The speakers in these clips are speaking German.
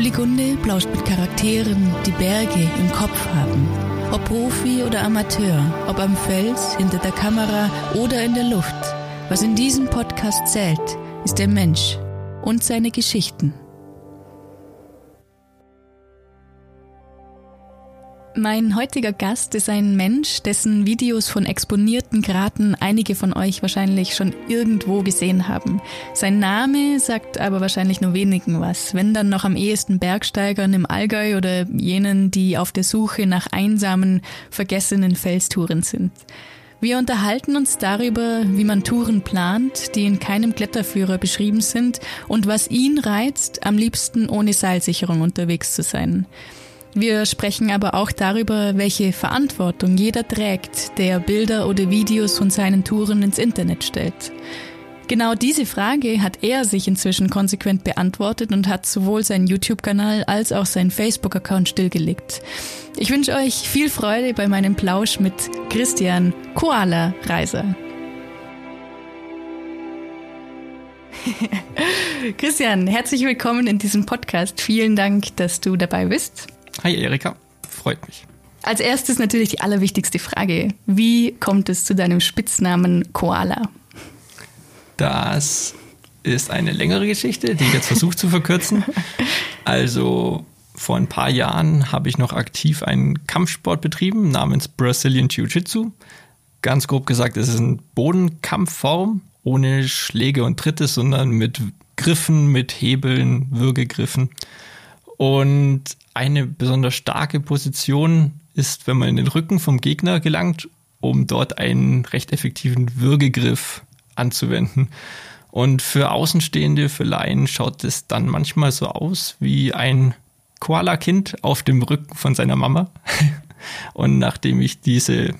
Uli Gunde plauscht mit Charakteren, die Berge im Kopf haben. Ob Profi oder Amateur, ob am Fels, hinter der Kamera oder in der Luft. Was in diesem Podcast zählt, ist der Mensch und seine Geschichten. Mein heutiger Gast ist ein Mensch, dessen Videos von exponierten Graten einige von euch wahrscheinlich schon irgendwo gesehen haben. Sein Name sagt aber wahrscheinlich nur wenigen was, wenn dann noch am ehesten Bergsteigern im Allgäu oder jenen, die auf der Suche nach einsamen, vergessenen Felstouren sind. Wir unterhalten uns darüber, wie man Touren plant, die in keinem Kletterführer beschrieben sind und was ihn reizt, am liebsten ohne Seilsicherung unterwegs zu sein. Wir sprechen aber auch darüber, welche Verantwortung jeder trägt, der Bilder oder Videos von seinen Touren ins Internet stellt. Genau diese Frage hat er sich inzwischen konsequent beantwortet und hat sowohl seinen YouTube-Kanal als auch seinen Facebook-Account stillgelegt. Ich wünsche euch viel Freude bei meinem Plausch mit Christian Koala Reiser. Christian, herzlich willkommen in diesem Podcast. Vielen Dank, dass du dabei bist. Hi Erika, freut mich. Als erstes natürlich die allerwichtigste Frage. Wie kommt es zu deinem Spitznamen Koala? Das ist eine längere Geschichte, die ich jetzt versuche zu verkürzen. Also vor ein paar Jahren habe ich noch aktiv einen Kampfsport betrieben namens Brazilian Jiu-Jitsu. Ganz grob gesagt, es ist eine Bodenkampfform ohne Schläge und Tritte, sondern mit Griffen, mit Hebeln, Würgegriffen. Und eine besonders starke Position ist, wenn man in den Rücken vom Gegner gelangt, um dort einen recht effektiven Würgegriff anzuwenden. Und für Außenstehende, für Laien schaut es dann manchmal so aus wie ein Koala-Kind auf dem Rücken von seiner Mama. Und nachdem ich diese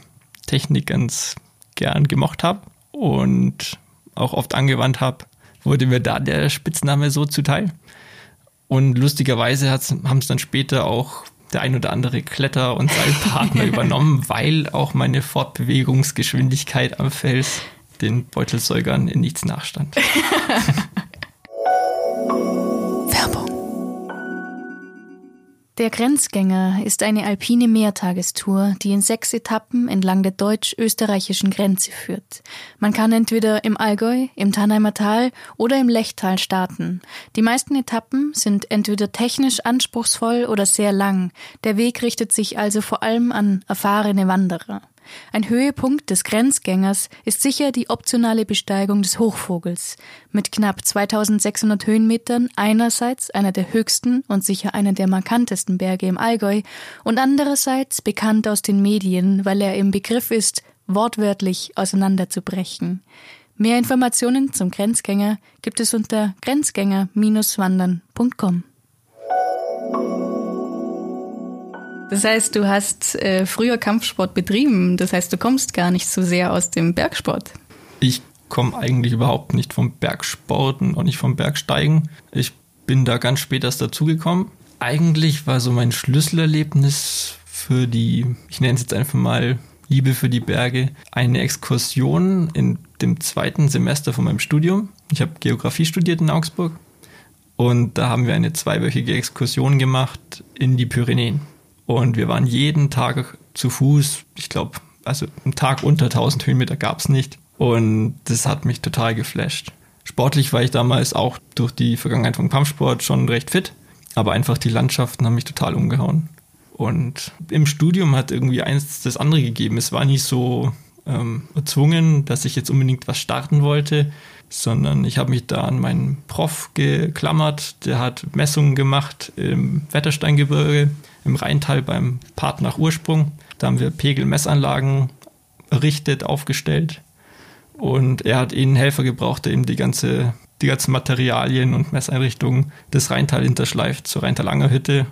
Technik ganz gern gemocht habe und auch oft angewandt habe, wurde mir da der Spitzname so zuteil. Und lustigerweise haben es dann später auch der ein oder andere Kletter- und Seilpartner übernommen, weil auch meine Fortbewegungsgeschwindigkeit am Fels den Beutelsäugern in nichts nachstand. Der Grenzgänger ist eine alpine Mehrtagestour, die in sechs Etappen entlang der deutsch-österreichischen Grenze führt. Man kann entweder im Allgäu, im Tannheimer Tal oder im Lechtal starten. Die meisten Etappen sind entweder technisch anspruchsvoll oder sehr lang. Der Weg richtet sich also vor allem an erfahrene Wanderer. Ein Höhepunkt des Grenzgängers ist sicher die optionale Besteigung des Hochvogels. Mit knapp 2600 Höhenmetern einerseits einer der höchsten und sicher einer der markantesten Berge im Allgäu und andererseits bekannt aus den Medien, weil er im Begriff ist, wortwörtlich auseinanderzubrechen. Mehr Informationen zum Grenzgänger gibt es unter grenzgänger-wandern.com. Das heißt, du hast äh, früher Kampfsport betrieben. Das heißt, du kommst gar nicht so sehr aus dem Bergsport. Ich komme eigentlich überhaupt nicht vom Bergsport und nicht vom Bergsteigen. Ich bin da ganz spät erst dazugekommen. Eigentlich war so mein Schlüsselerlebnis für die, ich nenne es jetzt einfach mal Liebe für die Berge, eine Exkursion in dem zweiten Semester von meinem Studium. Ich habe Geografie studiert in Augsburg und da haben wir eine zweiwöchige Exkursion gemacht in die Pyrenäen. Und wir waren jeden Tag zu Fuß. Ich glaube, also einen Tag unter 1000 Höhenmeter gab es nicht. Und das hat mich total geflasht. Sportlich war ich damals auch durch die Vergangenheit vom Kampfsport schon recht fit. Aber einfach die Landschaften haben mich total umgehauen. Und im Studium hat irgendwie eins das andere gegeben. Es war nicht so ähm, erzwungen, dass ich jetzt unbedingt was starten wollte, sondern ich habe mich da an meinen Prof geklammert. Der hat Messungen gemacht im Wettersteingebirge im Rheintal beim Part nach Ursprung. Da haben wir Pegelmessanlagen errichtet, aufgestellt. Und er hat ihnen Helfer gebraucht, der ihm die ganze, die ganzen Materialien und Messeinrichtungen des Rheintal hinterschleift zur Rheintalanger Hütte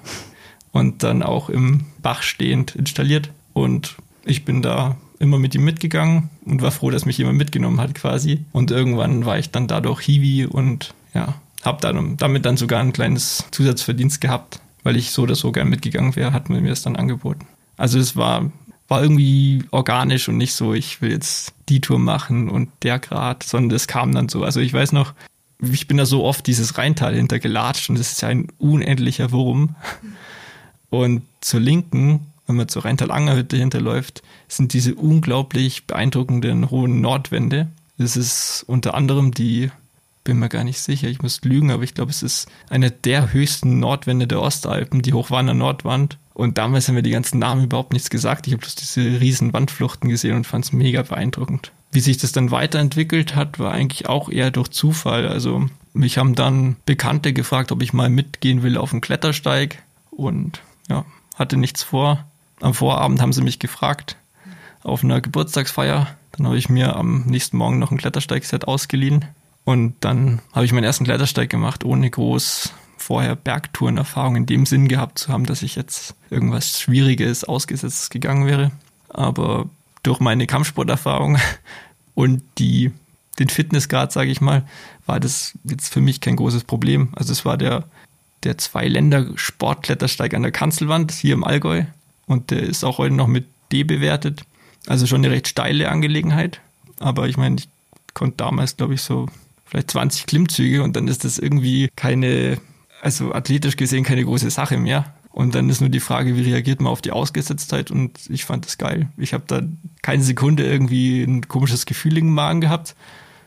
und dann auch im Bach stehend installiert. Und ich bin da immer mit ihm mitgegangen und war froh, dass mich jemand mitgenommen hat quasi. Und irgendwann war ich dann dadurch Hiwi und ja, habe dann damit dann sogar ein kleines Zusatzverdienst gehabt weil ich so oder so gern mitgegangen wäre, hat man mir das dann angeboten. Also es war, war irgendwie organisch und nicht so, ich will jetzt die Tour machen und der Grad, sondern das kam dann so. Also ich weiß noch, ich bin da so oft dieses Rheintal hintergelatscht und das ist ja ein unendlicher Wurm. Und zur Linken, wenn man zur Rheintal-Anger-Hütte hinterläuft, sind diese unglaublich beeindruckenden hohen Nordwände. Das ist unter anderem die, bin mir gar nicht sicher, ich muss lügen, aber ich glaube, es ist eine der höchsten Nordwände der Ostalpen, die Hochwanner Nordwand. Und damals haben wir die ganzen Namen überhaupt nichts gesagt. Ich habe bloß diese riesen Wandfluchten gesehen und fand es mega beeindruckend. Wie sich das dann weiterentwickelt hat, war eigentlich auch eher durch Zufall. Also mich haben dann Bekannte gefragt, ob ich mal mitgehen will auf den Klettersteig und ja, hatte nichts vor. Am Vorabend haben sie mich gefragt auf einer Geburtstagsfeier. Dann habe ich mir am nächsten Morgen noch ein Klettersteigset ausgeliehen und dann habe ich meinen ersten Klettersteig gemacht, ohne groß vorher Bergtourenerfahrung in dem Sinn gehabt zu haben, dass ich jetzt irgendwas Schwieriges, Ausgesetztes gegangen wäre. Aber durch meine Kampfsporterfahrung und die, den Fitnessgrad, sage ich mal, war das jetzt für mich kein großes Problem. Also es war der, der Zwei-Länder-Sportklettersteig an der Kanzelwand hier im Allgäu und der ist auch heute noch mit D bewertet. Also schon eine recht steile Angelegenheit. Aber ich meine, ich konnte damals, glaube ich, so vielleicht 20 Klimmzüge und dann ist das irgendwie keine also athletisch gesehen keine große Sache mehr. Und dann ist nur die Frage, wie reagiert man auf die Ausgesetztheit und ich fand das geil. Ich habe da keine Sekunde irgendwie ein komisches Gefühl im Magen gehabt,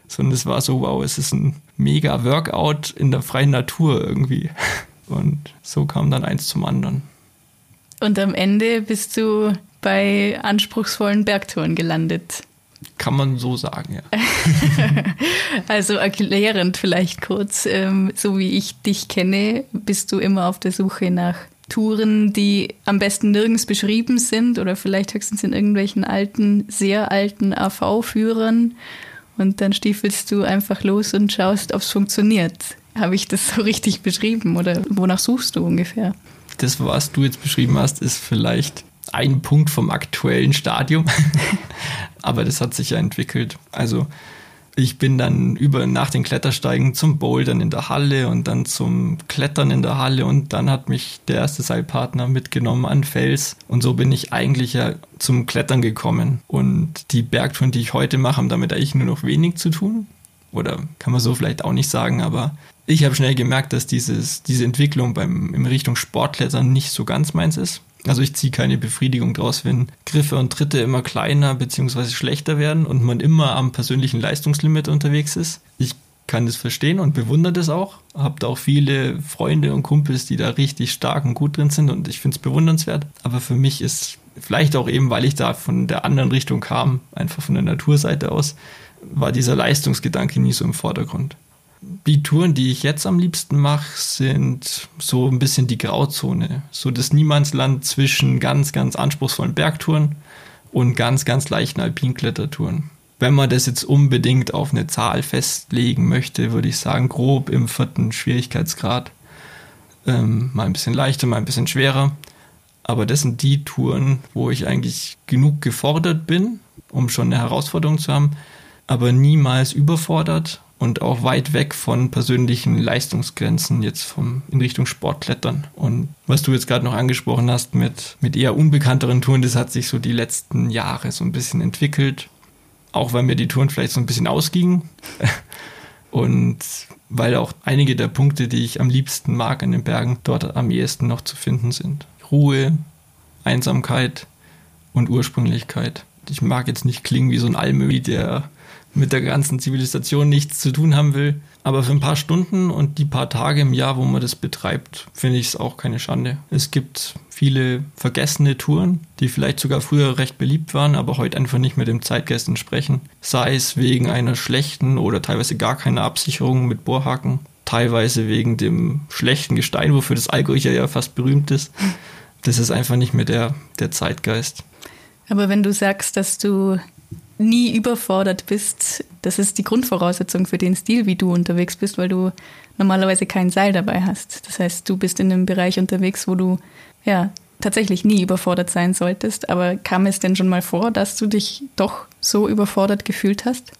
sondern es war so, wow, es ist ein mega Workout in der freien Natur irgendwie. Und so kam dann eins zum anderen. Und am Ende bist du bei anspruchsvollen Bergtouren gelandet. Kann man so sagen, ja. also erklärend vielleicht kurz, ähm, so wie ich dich kenne, bist du immer auf der Suche nach Touren, die am besten nirgends beschrieben sind oder vielleicht höchstens in irgendwelchen alten, sehr alten AV-Führern. Und dann stiefelst du einfach los und schaust, ob es funktioniert. Habe ich das so richtig beschrieben oder wonach suchst du ungefähr? Das, was du jetzt beschrieben hast, ist vielleicht ein Punkt vom aktuellen Stadium. Aber das hat sich ja entwickelt. Also ich bin dann über nach den Klettersteigen zum Bouldern in der Halle und dann zum Klettern in der Halle und dann hat mich der erste Seilpartner mitgenommen an Fels und so bin ich eigentlich ja zum Klettern gekommen und die Bergtouren, die ich heute mache, haben damit eigentlich nur noch wenig zu tun oder kann man so vielleicht auch nicht sagen, aber ich habe schnell gemerkt, dass dieses, diese Entwicklung beim, in Richtung Sportklettern nicht so ganz meins ist. Also ich ziehe keine Befriedigung draus, wenn Griffe und Tritte immer kleiner bzw. schlechter werden und man immer am persönlichen Leistungslimit unterwegs ist. Ich kann das verstehen und bewundere das auch. Habe da auch viele Freunde und Kumpels, die da richtig stark und gut drin sind und ich finde es bewundernswert. Aber für mich ist vielleicht auch eben, weil ich da von der anderen Richtung kam, einfach von der Naturseite aus, war dieser Leistungsgedanke nie so im Vordergrund. Die Touren, die ich jetzt am liebsten mache, sind so ein bisschen die Grauzone. So das Niemandsland zwischen ganz, ganz anspruchsvollen Bergtouren und ganz, ganz leichten Alpinklettertouren. Wenn man das jetzt unbedingt auf eine Zahl festlegen möchte, würde ich sagen, grob im vierten Schwierigkeitsgrad. Ähm, mal ein bisschen leichter, mal ein bisschen schwerer. Aber das sind die Touren, wo ich eigentlich genug gefordert bin, um schon eine Herausforderung zu haben, aber niemals überfordert und auch weit weg von persönlichen Leistungsgrenzen jetzt vom, in Richtung Sportklettern. Und was du jetzt gerade noch angesprochen hast mit, mit eher unbekannteren Touren, das hat sich so die letzten Jahre so ein bisschen entwickelt. Auch weil mir die Touren vielleicht so ein bisschen ausgingen. Und weil auch einige der Punkte, die ich am liebsten mag in den Bergen, dort am ehesten noch zu finden sind. Ruhe, Einsamkeit und Ursprünglichkeit. Ich mag jetzt nicht klingen wie so ein Almöhi, der mit der ganzen Zivilisation nichts zu tun haben will. Aber für ein paar Stunden und die paar Tage im Jahr, wo man das betreibt, finde ich es auch keine Schande. Es gibt viele vergessene Touren, die vielleicht sogar früher recht beliebt waren, aber heute einfach nicht mehr dem Zeitgeist entsprechen. Sei es wegen einer schlechten oder teilweise gar keiner Absicherung mit Bohrhaken, teilweise wegen dem schlechten Gestein, wofür das Allgäu ja fast berühmt ist. Das ist einfach nicht mehr der, der Zeitgeist. Aber wenn du sagst, dass du nie überfordert bist. Das ist die Grundvoraussetzung für den Stil, wie du unterwegs bist, weil du normalerweise kein Seil dabei hast. Das heißt, du bist in einem Bereich unterwegs, wo du ja tatsächlich nie überfordert sein solltest. Aber kam es denn schon mal vor, dass du dich doch so überfordert gefühlt hast?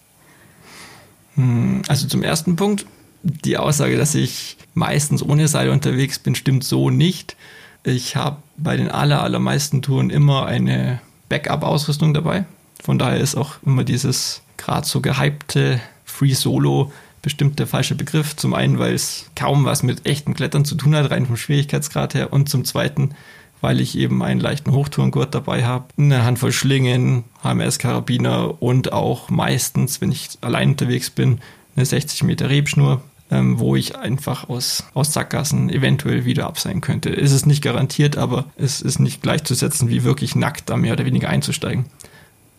Hm, also zum ersten Punkt, die Aussage, dass ich meistens ohne Seil unterwegs bin, stimmt so nicht. Ich habe bei den aller, allermeisten Touren immer eine Backup-Ausrüstung dabei. Von daher ist auch immer dieses gerade so gehypte Free Solo bestimmt der falsche Begriff. Zum einen, weil es kaum was mit echtem Klettern zu tun hat, rein vom Schwierigkeitsgrad her. Und zum zweiten, weil ich eben einen leichten Hochtourengurt dabei habe, eine Handvoll Schlingen, HMS-Karabiner und auch meistens, wenn ich allein unterwegs bin, eine 60 Meter Rebschnur, ähm, wo ich einfach aus, aus Sackgassen eventuell wieder ab sein könnte. Es ist nicht garantiert, aber es ist nicht gleichzusetzen, wie wirklich nackt da mehr oder weniger einzusteigen.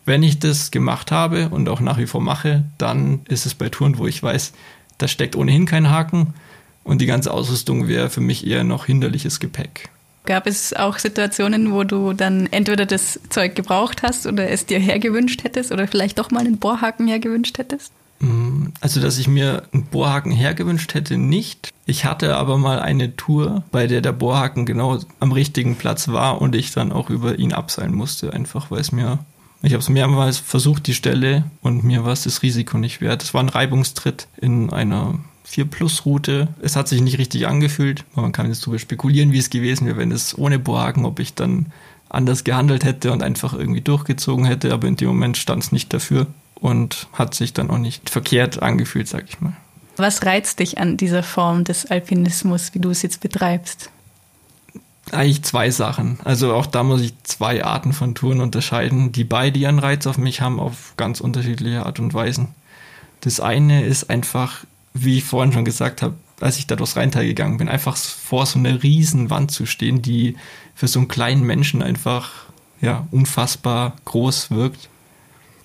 Wenn ich das gemacht habe und auch nach wie vor mache, dann ist es bei Touren, wo ich weiß, da steckt ohnehin kein Haken und die ganze Ausrüstung wäre für mich eher noch hinderliches Gepäck. Gab es auch Situationen, wo du dann entweder das Zeug gebraucht hast oder es dir hergewünscht hättest oder vielleicht doch mal einen Bohrhaken hergewünscht hättest? Mm, also, dass ich mir einen Bohrhaken hergewünscht hätte, nicht. Ich hatte aber mal eine Tour, bei der der Bohrhaken genau am richtigen Platz war und ich dann auch über ihn abseilen musste, einfach weil es mir ich habe es mehrmals versucht, die Stelle, und mir war es das Risiko nicht wert. Es war ein Reibungstritt in einer 4-Plus-Route. Es hat sich nicht richtig angefühlt. Man kann jetzt darüber spekulieren, wie es gewesen wäre, wenn es ohne Bohagen, ob ich dann anders gehandelt hätte und einfach irgendwie durchgezogen hätte. Aber in dem Moment stand es nicht dafür und hat sich dann auch nicht verkehrt angefühlt, sag ich mal. Was reizt dich an dieser Form des Alpinismus, wie du es jetzt betreibst? Eigentlich zwei Sachen. Also auch da muss ich zwei Arten von Touren unterscheiden, die beide ihren Reiz auf mich haben, auf ganz unterschiedliche Art und Weisen. Das eine ist einfach, wie ich vorhin schon gesagt habe, als ich da durchs Rheintal gegangen bin, einfach vor so einer riesen Wand zu stehen, die für so einen kleinen Menschen einfach ja, unfassbar groß wirkt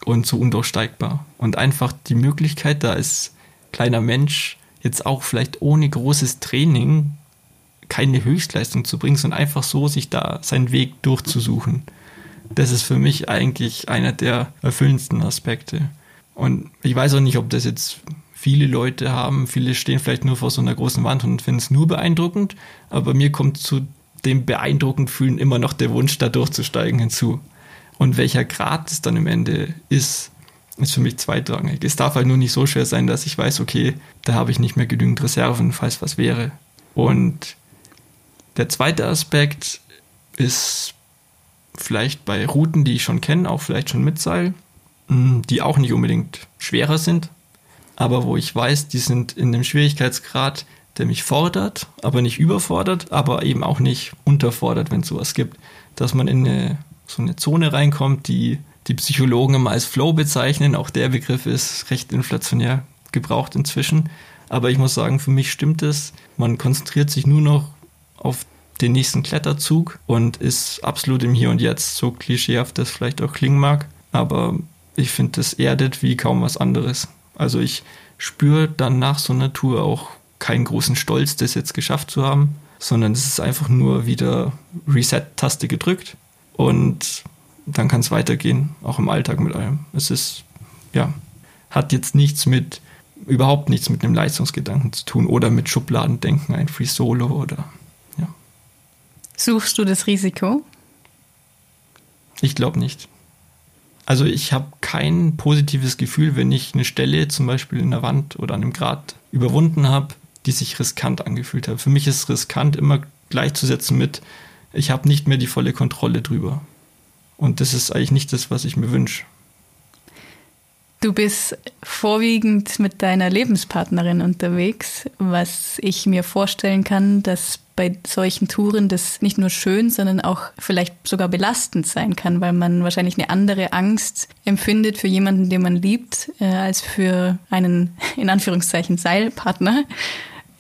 und so undurchsteigbar. Und einfach die Möglichkeit, da als kleiner Mensch jetzt auch vielleicht ohne großes Training keine Höchstleistung zu bringen, sondern einfach so sich da seinen Weg durchzusuchen. Das ist für mich eigentlich einer der erfüllendsten Aspekte. Und ich weiß auch nicht, ob das jetzt viele Leute haben. Viele stehen vielleicht nur vor so einer großen Wand und finden es nur beeindruckend. Aber mir kommt zu dem beeindruckend fühlen immer noch der Wunsch, da durchzusteigen hinzu. Und welcher Grad es dann im Ende ist, ist für mich zweitrangig. Es darf halt nur nicht so schwer sein, dass ich weiß, okay, da habe ich nicht mehr genügend Reserven, falls was wäre. Und der zweite Aspekt ist vielleicht bei Routen, die ich schon kenne, auch vielleicht schon mit Seil, hm, die auch nicht unbedingt schwerer sind, aber wo ich weiß, die sind in einem Schwierigkeitsgrad, der mich fordert, aber nicht überfordert, aber eben auch nicht unterfordert, wenn es sowas gibt, dass man in eine, so eine Zone reinkommt, die die Psychologen immer als Flow bezeichnen. Auch der Begriff ist recht inflationär gebraucht inzwischen. Aber ich muss sagen, für mich stimmt es. Man konzentriert sich nur noch auf den nächsten Kletterzug und ist absolut im Hier und Jetzt, so klischeehaft das vielleicht auch klingen mag. Aber ich finde, das erdet wie kaum was anderes. Also ich spüre dann nach so einer Tour auch keinen großen Stolz, das jetzt geschafft zu haben, sondern es ist einfach nur wieder Reset-Taste gedrückt und dann kann es weitergehen, auch im Alltag mit allem. Es ist, ja, hat jetzt nichts mit, überhaupt nichts mit einem Leistungsgedanken zu tun oder mit Schubladendenken, ein Free Solo oder Suchst du das Risiko? Ich glaube nicht. Also ich habe kein positives Gefühl, wenn ich eine Stelle zum Beispiel in der Wand oder an einem Grat überwunden habe, die sich riskant angefühlt hat. Für mich ist riskant immer gleichzusetzen mit, ich habe nicht mehr die volle Kontrolle drüber. Und das ist eigentlich nicht das, was ich mir wünsche. Du bist vorwiegend mit deiner Lebenspartnerin unterwegs, was ich mir vorstellen kann, dass bei solchen Touren das nicht nur schön, sondern auch vielleicht sogar belastend sein kann, weil man wahrscheinlich eine andere Angst empfindet für jemanden, den man liebt, äh, als für einen in Anführungszeichen Seilpartner.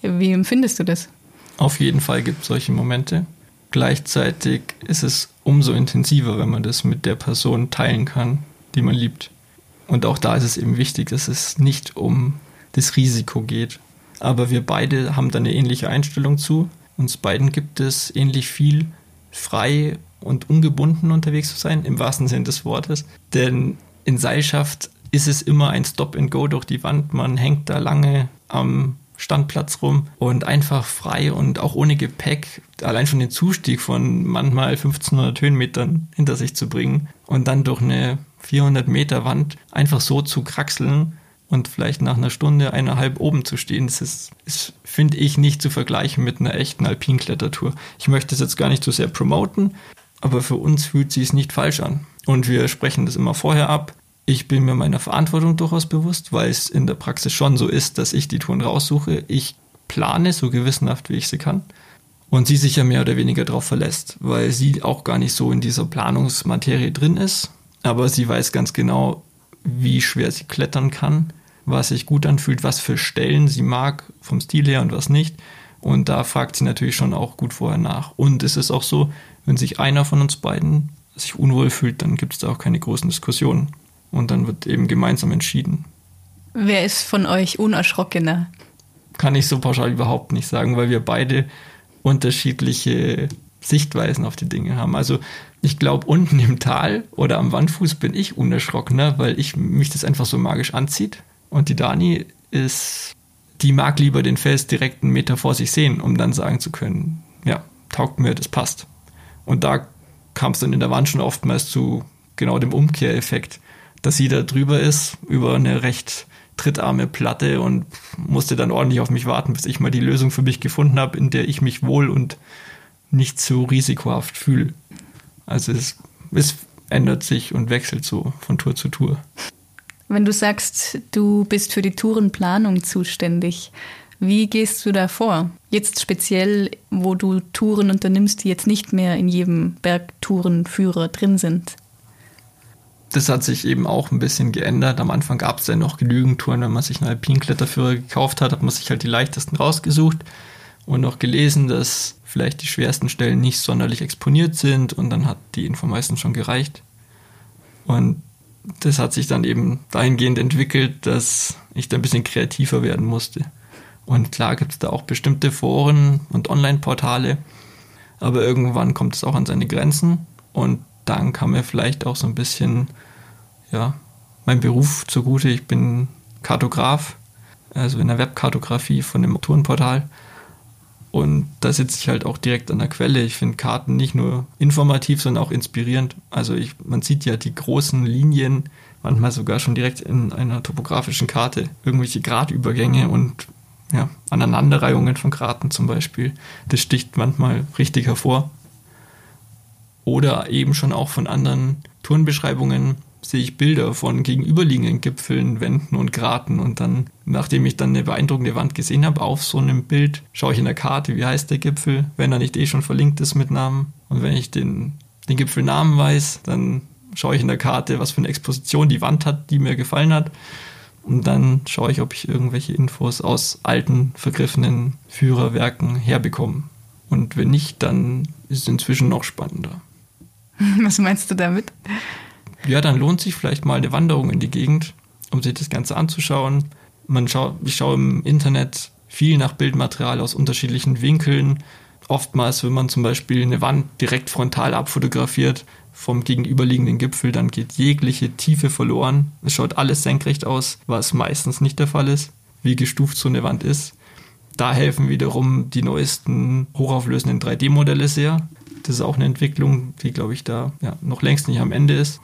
Wie empfindest du das? Auf jeden Fall gibt es solche Momente. Gleichzeitig ist es umso intensiver, wenn man das mit der Person teilen kann, die man liebt. Und auch da ist es eben wichtig, dass es nicht um das Risiko geht. Aber wir beide haben da eine ähnliche Einstellung zu. Uns beiden gibt es ähnlich viel frei und ungebunden unterwegs zu sein, im wahrsten Sinne des Wortes. Denn in Seilschaft ist es immer ein Stop and Go durch die Wand. Man hängt da lange am Standplatz rum und einfach frei und auch ohne Gepäck allein schon den Zustieg von manchmal 1500 Höhenmetern hinter sich zu bringen und dann durch eine 400 Meter Wand einfach so zu kraxeln und vielleicht nach einer Stunde, eineinhalb oben zu stehen, das ist, ist finde ich, nicht zu vergleichen mit einer echten Alpinklettertour. Ich möchte es jetzt gar nicht so sehr promoten, aber für uns fühlt sich es nicht falsch an. Und wir sprechen das immer vorher ab. Ich bin mir meiner Verantwortung durchaus bewusst, weil es in der Praxis schon so ist, dass ich die Touren raussuche. Ich plane so gewissenhaft, wie ich sie kann. Und sie sich ja mehr oder weniger darauf verlässt, weil sie auch gar nicht so in dieser Planungsmaterie drin ist. Aber sie weiß ganz genau, wie schwer sie klettern kann, was sich gut anfühlt, was für Stellen sie mag vom Stil her und was nicht. Und da fragt sie natürlich schon auch gut vorher nach. Und es ist auch so, wenn sich einer von uns beiden sich unwohl fühlt, dann gibt es da auch keine großen Diskussionen und dann wird eben gemeinsam entschieden. Wer ist von euch unerschrockener? Kann ich so pauschal überhaupt nicht sagen, weil wir beide unterschiedliche Sichtweisen auf die Dinge haben. Also ich glaube, unten im Tal oder am Wandfuß bin ich unerschrockener, weil ich mich das einfach so magisch anzieht. Und die Dani ist, die mag lieber den Fels direkt einen Meter vor sich sehen, um dann sagen zu können, ja, taugt mir, das passt. Und da kam es dann in der Wand schon oftmals zu genau dem Umkehreffekt dass sie da drüber ist über eine recht trittarme Platte und musste dann ordentlich auf mich warten, bis ich mal die Lösung für mich gefunden habe, in der ich mich wohl und nicht so risikohaft fühle. Also es, es ändert sich und wechselt so von Tour zu Tour. Wenn du sagst, du bist für die Tourenplanung zuständig, wie gehst du da vor? Jetzt speziell, wo du Touren unternimmst, die jetzt nicht mehr in jedem Bergtourenführer drin sind das hat sich eben auch ein bisschen geändert. Am Anfang gab es ja noch genügend Touren, wenn man sich einen Alpinkletterführer gekauft hat, hat man sich halt die leichtesten rausgesucht und noch gelesen, dass vielleicht die schwersten Stellen nicht sonderlich exponiert sind und dann hat die Info meistens schon gereicht. Und das hat sich dann eben dahingehend entwickelt, dass ich da ein bisschen kreativer werden musste. Und klar gibt es da auch bestimmte Foren und Online-Portale, aber irgendwann kommt es auch an seine Grenzen und dann kam mir vielleicht auch so ein bisschen, ja, mein Beruf zugute. Ich bin Kartograf, also in der Webkartografie von dem Tourenportal. Und da sitze ich halt auch direkt an der Quelle. Ich finde Karten nicht nur informativ, sondern auch inspirierend. Also ich, man sieht ja die großen Linien, manchmal sogar schon direkt in einer topografischen Karte, irgendwelche Gradübergänge und ja, Aneinanderreihungen von Graten zum Beispiel. Das sticht manchmal richtig hervor. Oder eben schon auch von anderen Tourenbeschreibungen sehe ich Bilder von gegenüberliegenden Gipfeln, Wänden und Graten und dann, nachdem ich dann eine beeindruckende Wand gesehen habe, auf so einem Bild, schaue ich in der Karte, wie heißt der Gipfel, wenn er nicht eh schon verlinkt ist mit Namen. Und wenn ich den, den Gipfelnamen weiß, dann schaue ich in der Karte, was für eine Exposition die Wand hat, die mir gefallen hat. Und dann schaue ich, ob ich irgendwelche Infos aus alten, vergriffenen Führerwerken herbekomme. Und wenn nicht, dann ist es inzwischen noch spannender. Was meinst du damit? Ja, dann lohnt sich vielleicht mal eine Wanderung in die Gegend, um sich das Ganze anzuschauen. Man schaut, ich schaue im Internet viel nach Bildmaterial aus unterschiedlichen Winkeln. Oftmals, wenn man zum Beispiel eine Wand direkt frontal abfotografiert vom gegenüberliegenden Gipfel, dann geht jegliche Tiefe verloren. Es schaut alles senkrecht aus, was meistens nicht der Fall ist, wie gestuft so eine Wand ist. Da helfen wiederum die neuesten hochauflösenden 3D-Modelle sehr. Das ist auch eine Entwicklung, die, glaube ich, da ja, noch längst nicht am Ende ist.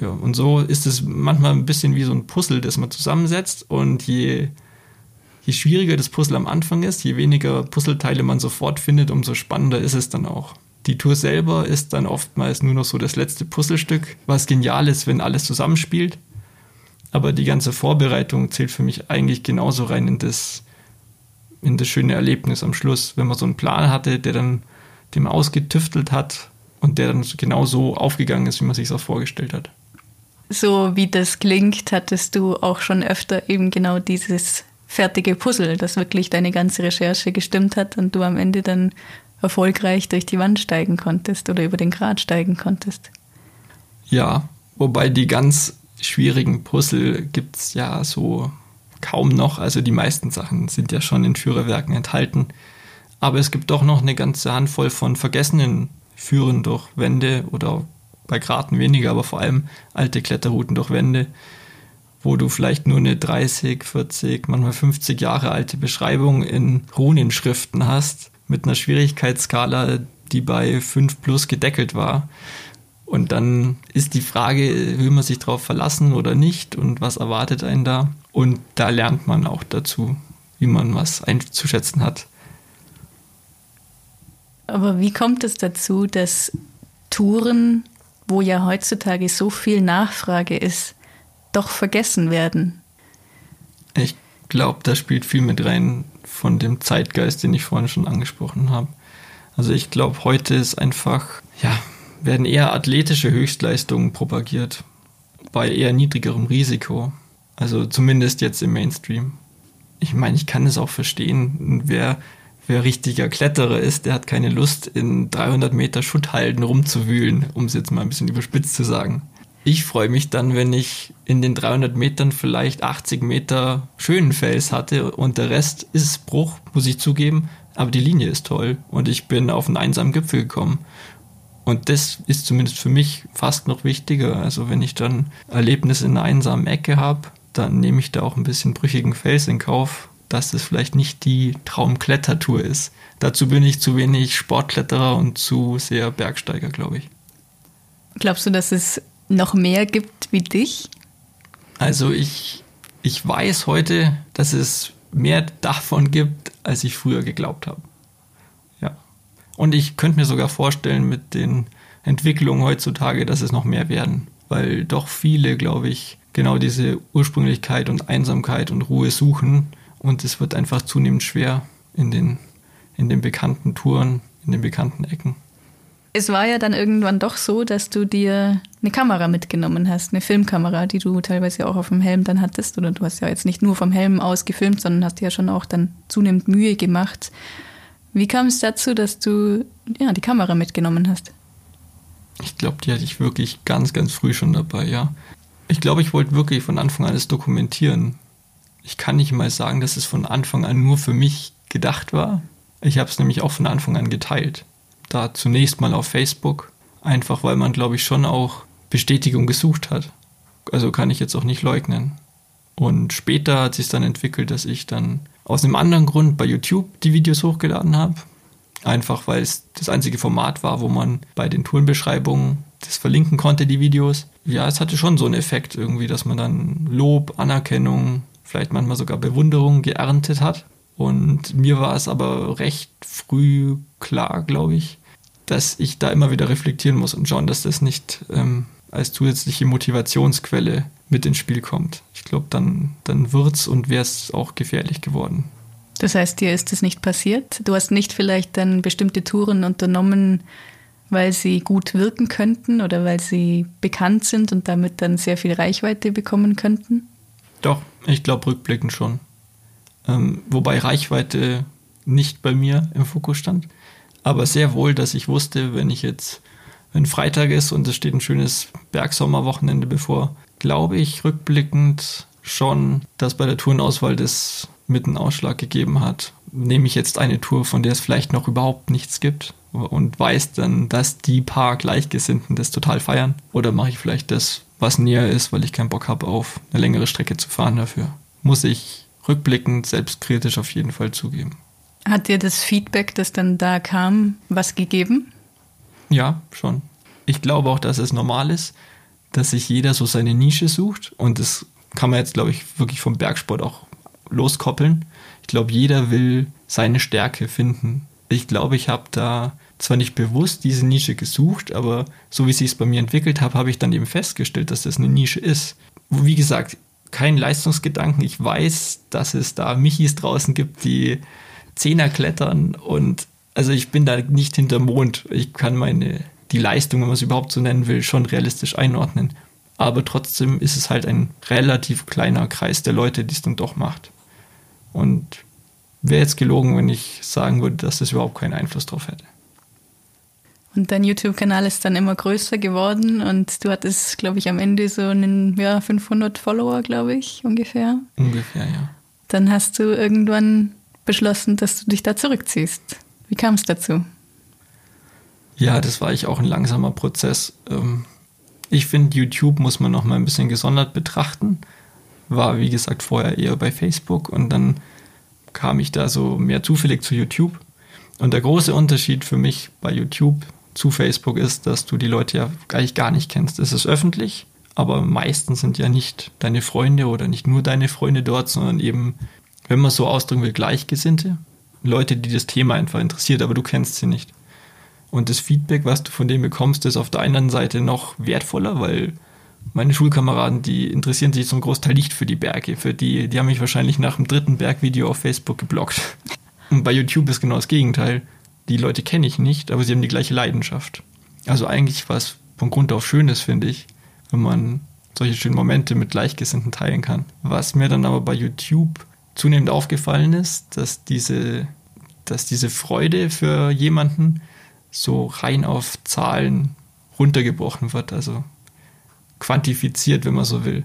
Ja, und so ist es manchmal ein bisschen wie so ein Puzzle, das man zusammensetzt. Und je, je schwieriger das Puzzle am Anfang ist, je weniger Puzzleteile man sofort findet, umso spannender ist es dann auch. Die Tour selber ist dann oftmals nur noch so das letzte Puzzlestück, was genial ist, wenn alles zusammenspielt. Aber die ganze Vorbereitung zählt für mich eigentlich genauso rein in das, in das schöne Erlebnis am Schluss, wenn man so einen Plan hatte, der dann dem ausgetüftelt hat und der dann genau so aufgegangen ist, wie man sich das auch vorgestellt hat. So wie das klingt, hattest du auch schon öfter eben genau dieses fertige Puzzle, das wirklich deine ganze Recherche gestimmt hat und du am Ende dann erfolgreich durch die Wand steigen konntest oder über den Grat steigen konntest. Ja, wobei die ganz schwierigen Puzzle gibt es ja so kaum noch. Also die meisten Sachen sind ja schon in Führerwerken enthalten. Aber es gibt doch noch eine ganze Handvoll von vergessenen Führen durch Wände oder bei Graten weniger, aber vor allem alte Kletterrouten durch Wände, wo du vielleicht nur eine 30, 40, manchmal 50 Jahre alte Beschreibung in Runenschriften hast, mit einer Schwierigkeitsskala, die bei 5 plus gedeckelt war. Und dann ist die Frage, will man sich darauf verlassen oder nicht und was erwartet einen da? Und da lernt man auch dazu, wie man was einzuschätzen hat. Aber wie kommt es dazu, dass Touren, wo ja heutzutage so viel Nachfrage ist, doch vergessen werden? Ich glaube, da spielt viel mit rein von dem Zeitgeist, den ich vorhin schon angesprochen habe. Also ich glaube, heute ist einfach, ja, werden eher athletische Höchstleistungen propagiert, bei eher niedrigerem Risiko. Also zumindest jetzt im Mainstream. Ich meine, ich kann es auch verstehen, wer, wer richtiger Kletterer ist, der hat keine Lust, in 300 Meter Schutthalden rumzuwühlen, um es jetzt mal ein bisschen überspitzt zu sagen. Ich freue mich dann, wenn ich in den 300 Metern vielleicht 80 Meter schönen Fels hatte und der Rest ist Bruch, muss ich zugeben, aber die Linie ist toll und ich bin auf einen einsamen Gipfel gekommen. Und das ist zumindest für mich fast noch wichtiger. Also wenn ich dann Erlebnisse in einer einsamen Ecke habe, dann nehme ich da auch ein bisschen brüchigen Fels in Kauf, dass das vielleicht nicht die Traumklettertour ist. Dazu bin ich zu wenig Sportkletterer und zu sehr Bergsteiger, glaube ich. Glaubst du, dass es noch mehr gibt wie dich? Also ich, ich weiß heute, dass es mehr davon gibt, als ich früher geglaubt habe. Ja. Und ich könnte mir sogar vorstellen, mit den Entwicklungen heutzutage, dass es noch mehr werden. Weil doch viele, glaube ich, genau diese Ursprünglichkeit und Einsamkeit und Ruhe suchen. Und es wird einfach zunehmend schwer in den, in den bekannten Touren, in den bekannten Ecken. Es war ja dann irgendwann doch so, dass du dir eine Kamera mitgenommen hast, eine Filmkamera, die du teilweise auch auf dem Helm dann hattest. Oder du hast ja jetzt nicht nur vom Helm aus gefilmt, sondern hast dir ja schon auch dann zunehmend Mühe gemacht. Wie kam es dazu, dass du ja, die Kamera mitgenommen hast? Ich glaube, die hatte ich wirklich ganz, ganz früh schon dabei, ja. Ich glaube, ich wollte wirklich von Anfang an das dokumentieren. Ich kann nicht mal sagen, dass es von Anfang an nur für mich gedacht war. Ich habe es nämlich auch von Anfang an geteilt. Da zunächst mal auf Facebook, einfach weil man, glaube ich, schon auch Bestätigung gesucht hat. Also kann ich jetzt auch nicht leugnen. Und später hat sich dann entwickelt, dass ich dann aus einem anderen Grund bei YouTube die Videos hochgeladen habe. Einfach weil es das einzige Format war, wo man bei den Tourenbeschreibungen das verlinken konnte, die Videos ja, es hatte schon so einen Effekt irgendwie, dass man dann Lob, Anerkennung, vielleicht manchmal sogar Bewunderung geerntet hat. Und mir war es aber recht früh klar, glaube ich, dass ich da immer wieder reflektieren muss und schauen, dass das nicht ähm, als zusätzliche Motivationsquelle mit ins Spiel kommt. Ich glaube, dann, dann es und wäre es auch gefährlich geworden. Das heißt, dir ist das nicht passiert? Du hast nicht vielleicht dann bestimmte Touren unternommen, weil sie gut wirken könnten oder weil sie bekannt sind und damit dann sehr viel Reichweite bekommen könnten? Doch, ich glaube rückblickend schon. Ähm, wobei Reichweite nicht bei mir im Fokus stand, aber sehr wohl, dass ich wusste, wenn ich jetzt, wenn Freitag ist und es steht ein schönes Bergsommerwochenende bevor, glaube ich rückblickend schon, dass bei der Tourenauswahl das mit einen Ausschlag gegeben hat. Nehme ich jetzt eine Tour, von der es vielleicht noch überhaupt nichts gibt, und weiß dann, dass die paar Gleichgesinnten das total feiern? Oder mache ich vielleicht das, was näher ist, weil ich keinen Bock habe, auf eine längere Strecke zu fahren dafür? Muss ich rückblickend selbstkritisch auf jeden Fall zugeben. Hat dir das Feedback, das dann da kam, was gegeben? Ja, schon. Ich glaube auch, dass es normal ist, dass sich jeder so seine Nische sucht und das kann man jetzt, glaube ich, wirklich vom Bergsport auch loskoppeln. Ich glaube, jeder will seine Stärke finden ich glaube, ich habe da zwar nicht bewusst diese Nische gesucht, aber so wie sich es bei mir entwickelt habe, habe ich dann eben festgestellt, dass das eine Nische ist. Wie gesagt, kein Leistungsgedanken. Ich weiß, dass es da Michis draußen gibt, die Zehner klettern und also ich bin da nicht hinter Mond. Ich kann meine, die Leistung, wenn man es überhaupt so nennen will, schon realistisch einordnen. Aber trotzdem ist es halt ein relativ kleiner Kreis der Leute, die es dann doch macht. Und wäre jetzt gelogen, wenn ich sagen würde, dass das überhaupt keinen Einfluss drauf hätte. Und dein YouTube-Kanal ist dann immer größer geworden und du hattest, glaube ich, am Ende so einen, ja, 500 Follower, glaube ich, ungefähr. Ungefähr, ja. Dann hast du irgendwann beschlossen, dass du dich da zurückziehst. Wie kam es dazu? Ja, das war eigentlich auch ein langsamer Prozess. Ähm, ich finde, YouTube muss man noch mal ein bisschen gesondert betrachten. War, wie gesagt, vorher eher bei Facebook und dann kam ich da so mehr zufällig zu YouTube. Und der große Unterschied für mich bei YouTube zu Facebook ist, dass du die Leute ja eigentlich gar nicht kennst. Es ist öffentlich, aber meistens sind ja nicht deine Freunde oder nicht nur deine Freunde dort, sondern eben, wenn man so ausdrücken will, Gleichgesinnte. Leute, die das Thema einfach interessiert, aber du kennst sie nicht. Und das Feedback, was du von denen bekommst, ist auf der einen Seite noch wertvoller, weil meine Schulkameraden, die interessieren sich zum Großteil nicht für die Berge. Für die, die haben mich wahrscheinlich nach dem dritten Bergvideo auf Facebook geblockt. Und bei YouTube ist genau das Gegenteil. Die Leute kenne ich nicht, aber sie haben die gleiche Leidenschaft. Also eigentlich was von Grund auf Schönes, finde ich, wenn man solche schönen Momente mit Gleichgesinnten teilen kann. Was mir dann aber bei YouTube zunehmend aufgefallen ist, dass diese, dass diese Freude für jemanden so rein auf Zahlen runtergebrochen wird, also quantifiziert, wenn man so will.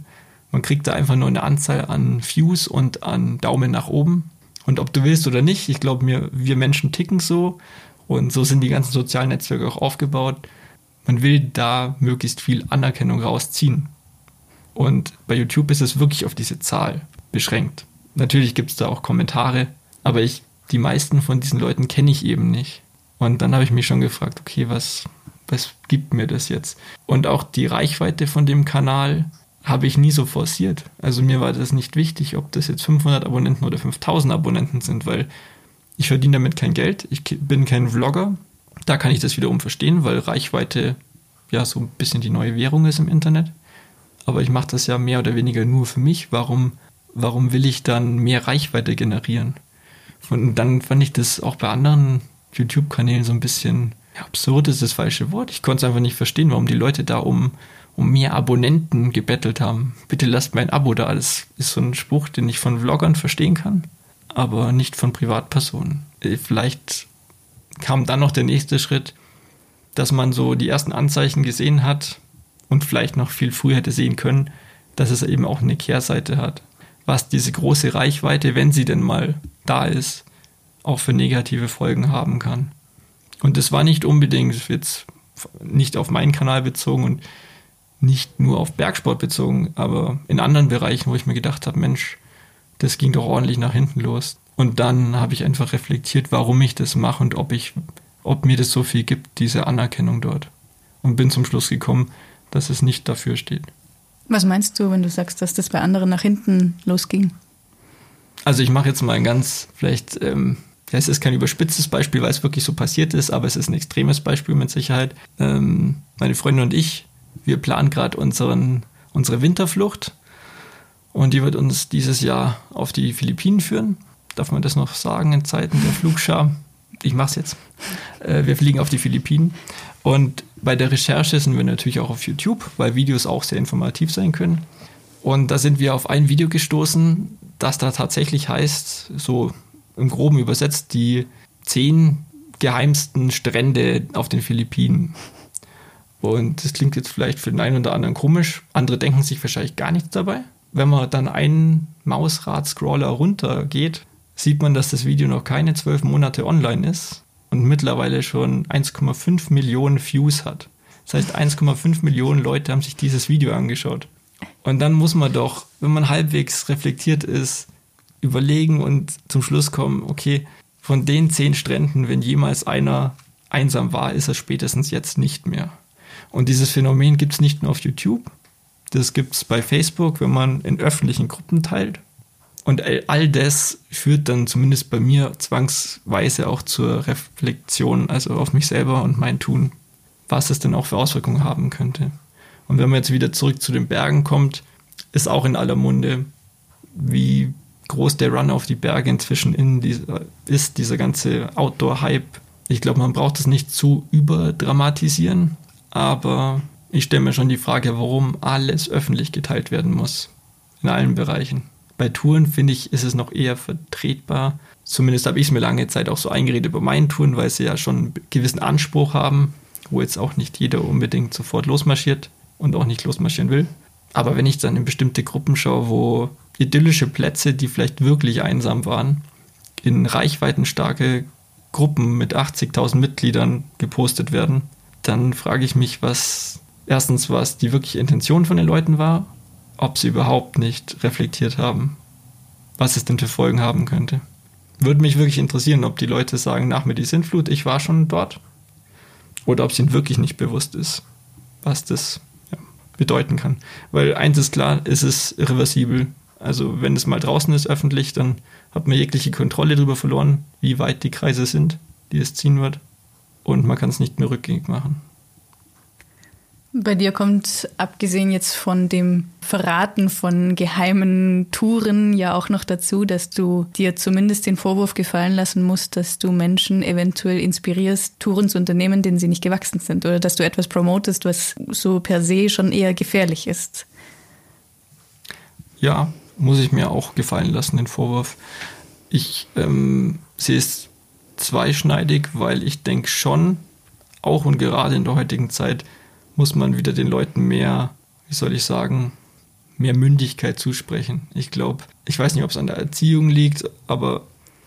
Man kriegt da einfach nur eine Anzahl an Views und an Daumen nach oben. Und ob du willst oder nicht, ich glaube mir, wir Menschen ticken so und so sind die ganzen sozialen Netzwerke auch aufgebaut. Man will da möglichst viel Anerkennung rausziehen. Und bei YouTube ist es wirklich auf diese Zahl beschränkt. Natürlich gibt es da auch Kommentare, aber ich, die meisten von diesen Leuten kenne ich eben nicht. Und dann habe ich mich schon gefragt, okay, was, was gibt mir das jetzt? Und auch die Reichweite von dem Kanal habe ich nie so forciert. Also mir war das nicht wichtig, ob das jetzt 500 Abonnenten oder 5000 Abonnenten sind, weil ich verdiene damit kein Geld. Ich bin kein Vlogger. Da kann ich das wiederum verstehen, weil Reichweite ja so ein bisschen die neue Währung ist im Internet aber ich mache das ja mehr oder weniger nur für mich. Warum, warum will ich dann mehr Reichweite generieren? Und dann fand ich das auch bei anderen YouTube-Kanälen so ein bisschen ja, absurd ist das falsche Wort. Ich konnte es einfach nicht verstehen, warum die Leute da um, um mehr Abonnenten gebettelt haben. Bitte lasst mein Abo da. Das ist so ein Spruch, den ich von Vloggern verstehen kann, aber nicht von Privatpersonen. Äh, vielleicht kam dann noch der nächste Schritt, dass man so die ersten Anzeichen gesehen hat, und vielleicht noch viel früher hätte sehen können, dass es eben auch eine Kehrseite hat. Was diese große Reichweite, wenn sie denn mal da ist, auch für negative Folgen haben kann. Und das war nicht unbedingt jetzt nicht auf meinen Kanal bezogen und nicht nur auf Bergsport bezogen, aber in anderen Bereichen, wo ich mir gedacht habe, Mensch, das ging doch ordentlich nach hinten los. Und dann habe ich einfach reflektiert, warum ich das mache und ob ich, ob mir das so viel gibt, diese Anerkennung dort. Und bin zum Schluss gekommen, dass es nicht dafür steht. Was meinst du, wenn du sagst, dass das bei anderen nach hinten losging? Also ich mache jetzt mal ein ganz, vielleicht, ähm, es ist kein überspitztes Beispiel, weil es wirklich so passiert ist, aber es ist ein extremes Beispiel mit Sicherheit. Ähm, meine Freundin und ich, wir planen gerade unsere Winterflucht und die wird uns dieses Jahr auf die Philippinen führen. Darf man das noch sagen in Zeiten der Flugschar? Ich mache es jetzt. Äh, wir fliegen auf die Philippinen und bei der Recherche sind wir natürlich auch auf YouTube, weil Videos auch sehr informativ sein können. Und da sind wir auf ein Video gestoßen, das da tatsächlich heißt, so im Groben übersetzt, die zehn geheimsten Strände auf den Philippinen. Und das klingt jetzt vielleicht für den einen oder anderen komisch. Andere denken sich wahrscheinlich gar nichts dabei. Wenn man dann einen Mausrad-Scroller runtergeht, sieht man, dass das Video noch keine zwölf Monate online ist und mittlerweile schon 1,5 Millionen Views hat. Das heißt, 1,5 Millionen Leute haben sich dieses Video angeschaut. Und dann muss man doch, wenn man halbwegs reflektiert ist, überlegen und zum Schluss kommen, okay, von den zehn Stränden, wenn jemals einer einsam war, ist er spätestens jetzt nicht mehr. Und dieses Phänomen gibt es nicht nur auf YouTube, das gibt es bei Facebook, wenn man in öffentlichen Gruppen teilt. Und all das führt dann zumindest bei mir zwangsweise auch zur Reflexion, also auf mich selber und mein Tun, was es denn auch für Auswirkungen haben könnte. Und wenn man jetzt wieder zurück zu den Bergen kommt, ist auch in aller Munde, wie groß der Run auf die Berge inzwischen in dieser, ist, dieser ganze Outdoor-Hype. Ich glaube, man braucht es nicht zu überdramatisieren, aber ich stelle mir schon die Frage, warum alles öffentlich geteilt werden muss. In allen Bereichen. Bei Touren finde ich, ist es noch eher vertretbar. Zumindest habe ich es mir lange Zeit auch so eingeredet bei meinen Touren, weil sie ja schon einen gewissen Anspruch haben, wo jetzt auch nicht jeder unbedingt sofort losmarschiert und auch nicht losmarschieren will. Aber wenn ich dann in bestimmte Gruppen schaue, wo idyllische Plätze, die vielleicht wirklich einsam waren, in reichweitenstarke Gruppen mit 80.000 Mitgliedern gepostet werden, dann frage ich mich, was erstens, was die wirkliche Intention von den Leuten war ob sie überhaupt nicht reflektiert haben, was es denn für Folgen haben könnte. Würde mich wirklich interessieren, ob die Leute sagen, nach mir die Sintflut, ich war schon dort. Oder ob es ihnen wirklich nicht bewusst ist, was das bedeuten kann. Weil eins ist klar, es ist irreversibel. Also wenn es mal draußen ist öffentlich, dann hat man jegliche Kontrolle darüber verloren, wie weit die Kreise sind, die es ziehen wird. Und man kann es nicht mehr rückgängig machen. Bei dir kommt, abgesehen jetzt von dem Verraten von geheimen Touren, ja auch noch dazu, dass du dir zumindest den Vorwurf gefallen lassen musst, dass du Menschen eventuell inspirierst, Touren zu unternehmen, denen sie nicht gewachsen sind. Oder dass du etwas promotest, was so per se schon eher gefährlich ist. Ja, muss ich mir auch gefallen lassen, den Vorwurf. Ich ähm, sehe es zweischneidig, weil ich denke schon, auch und gerade in der heutigen Zeit, muss man wieder den Leuten mehr, wie soll ich sagen, mehr Mündigkeit zusprechen. Ich glaube, ich weiß nicht, ob es an der Erziehung liegt, aber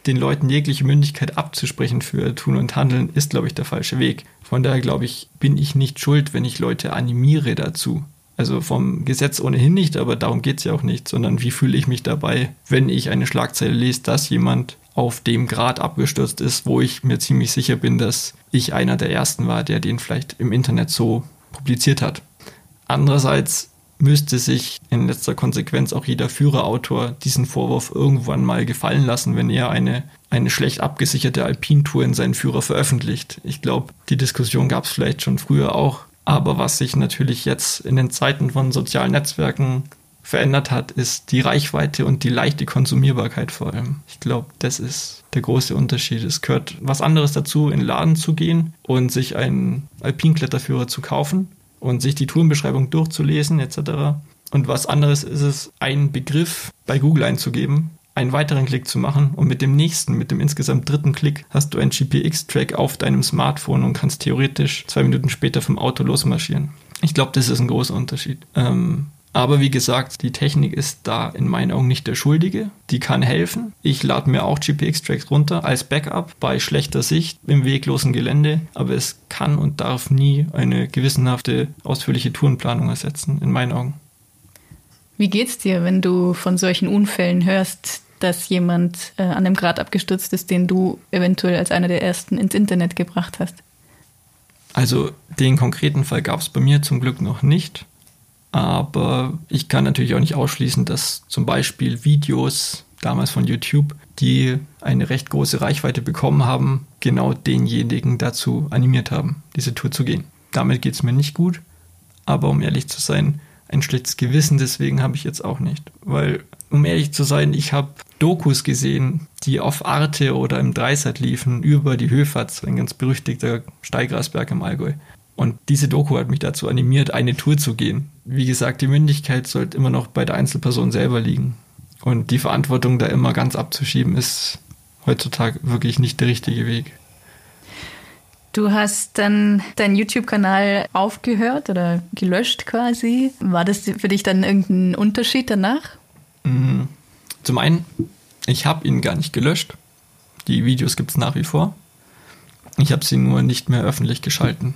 den Leuten jegliche Mündigkeit abzusprechen für Tun und Handeln ist, glaube ich, der falsche Weg. Von daher glaube ich, bin ich nicht schuld, wenn ich Leute animiere dazu. Also vom Gesetz ohnehin nicht, aber darum geht es ja auch nicht, sondern wie fühle ich mich dabei, wenn ich eine Schlagzeile lese, dass jemand auf dem Grad abgestürzt ist, wo ich mir ziemlich sicher bin, dass ich einer der Ersten war, der den vielleicht im Internet so publiziert hat. Andererseits müsste sich in letzter Konsequenz auch jeder Führerautor diesen Vorwurf irgendwann mal gefallen lassen, wenn er eine, eine schlecht abgesicherte Alpintour in seinen Führer veröffentlicht. Ich glaube, die Diskussion gab es vielleicht schon früher auch. Aber was sich natürlich jetzt in den Zeiten von sozialen Netzwerken verändert hat, ist die Reichweite und die leichte Konsumierbarkeit vor allem. Ich glaube, das ist der große Unterschied. Es gehört was anderes dazu, in den Laden zu gehen und sich einen Alpinkletterführer zu kaufen und sich die Tourenbeschreibung durchzulesen etc. Und was anderes ist es, einen Begriff bei Google einzugeben, einen weiteren Klick zu machen und mit dem nächsten, mit dem insgesamt dritten Klick hast du einen GPX-Track auf deinem Smartphone und kannst theoretisch zwei Minuten später vom Auto losmarschieren. Ich glaube, das ist ein großer Unterschied. Ähm, aber wie gesagt, die Technik ist da in meinen Augen nicht der Schuldige. Die kann helfen. Ich lade mir auch GPX-Tracks runter als Backup bei schlechter Sicht im weglosen Gelände. Aber es kann und darf nie eine gewissenhafte, ausführliche Tourenplanung ersetzen, in meinen Augen. Wie geht's dir, wenn du von solchen Unfällen hörst, dass jemand äh, an dem Grad abgestürzt ist, den du eventuell als einer der ersten ins Internet gebracht hast? Also den konkreten Fall gab es bei mir zum Glück noch nicht. Aber ich kann natürlich auch nicht ausschließen, dass zum Beispiel Videos damals von YouTube, die eine recht große Reichweite bekommen haben, genau denjenigen dazu animiert haben, diese Tour zu gehen. Damit geht es mir nicht gut, aber um ehrlich zu sein, ein schlechtes Gewissen deswegen habe ich jetzt auch nicht. Weil, um ehrlich zu sein, ich habe Dokus gesehen, die auf Arte oder im Dreisat liefen, über die Höfatz, ein ganz berüchtigter Steigrasberg im Allgäu. Und diese Doku hat mich dazu animiert, eine Tour zu gehen. Wie gesagt, die Mündigkeit sollte immer noch bei der Einzelperson selber liegen. Und die Verantwortung da immer ganz abzuschieben, ist heutzutage wirklich nicht der richtige Weg. Du hast dann deinen YouTube-Kanal aufgehört oder gelöscht quasi. War das für dich dann irgendein Unterschied danach? Mhm. Zum einen, ich habe ihn gar nicht gelöscht. Die Videos gibt es nach wie vor. Ich habe sie nur nicht mehr öffentlich geschalten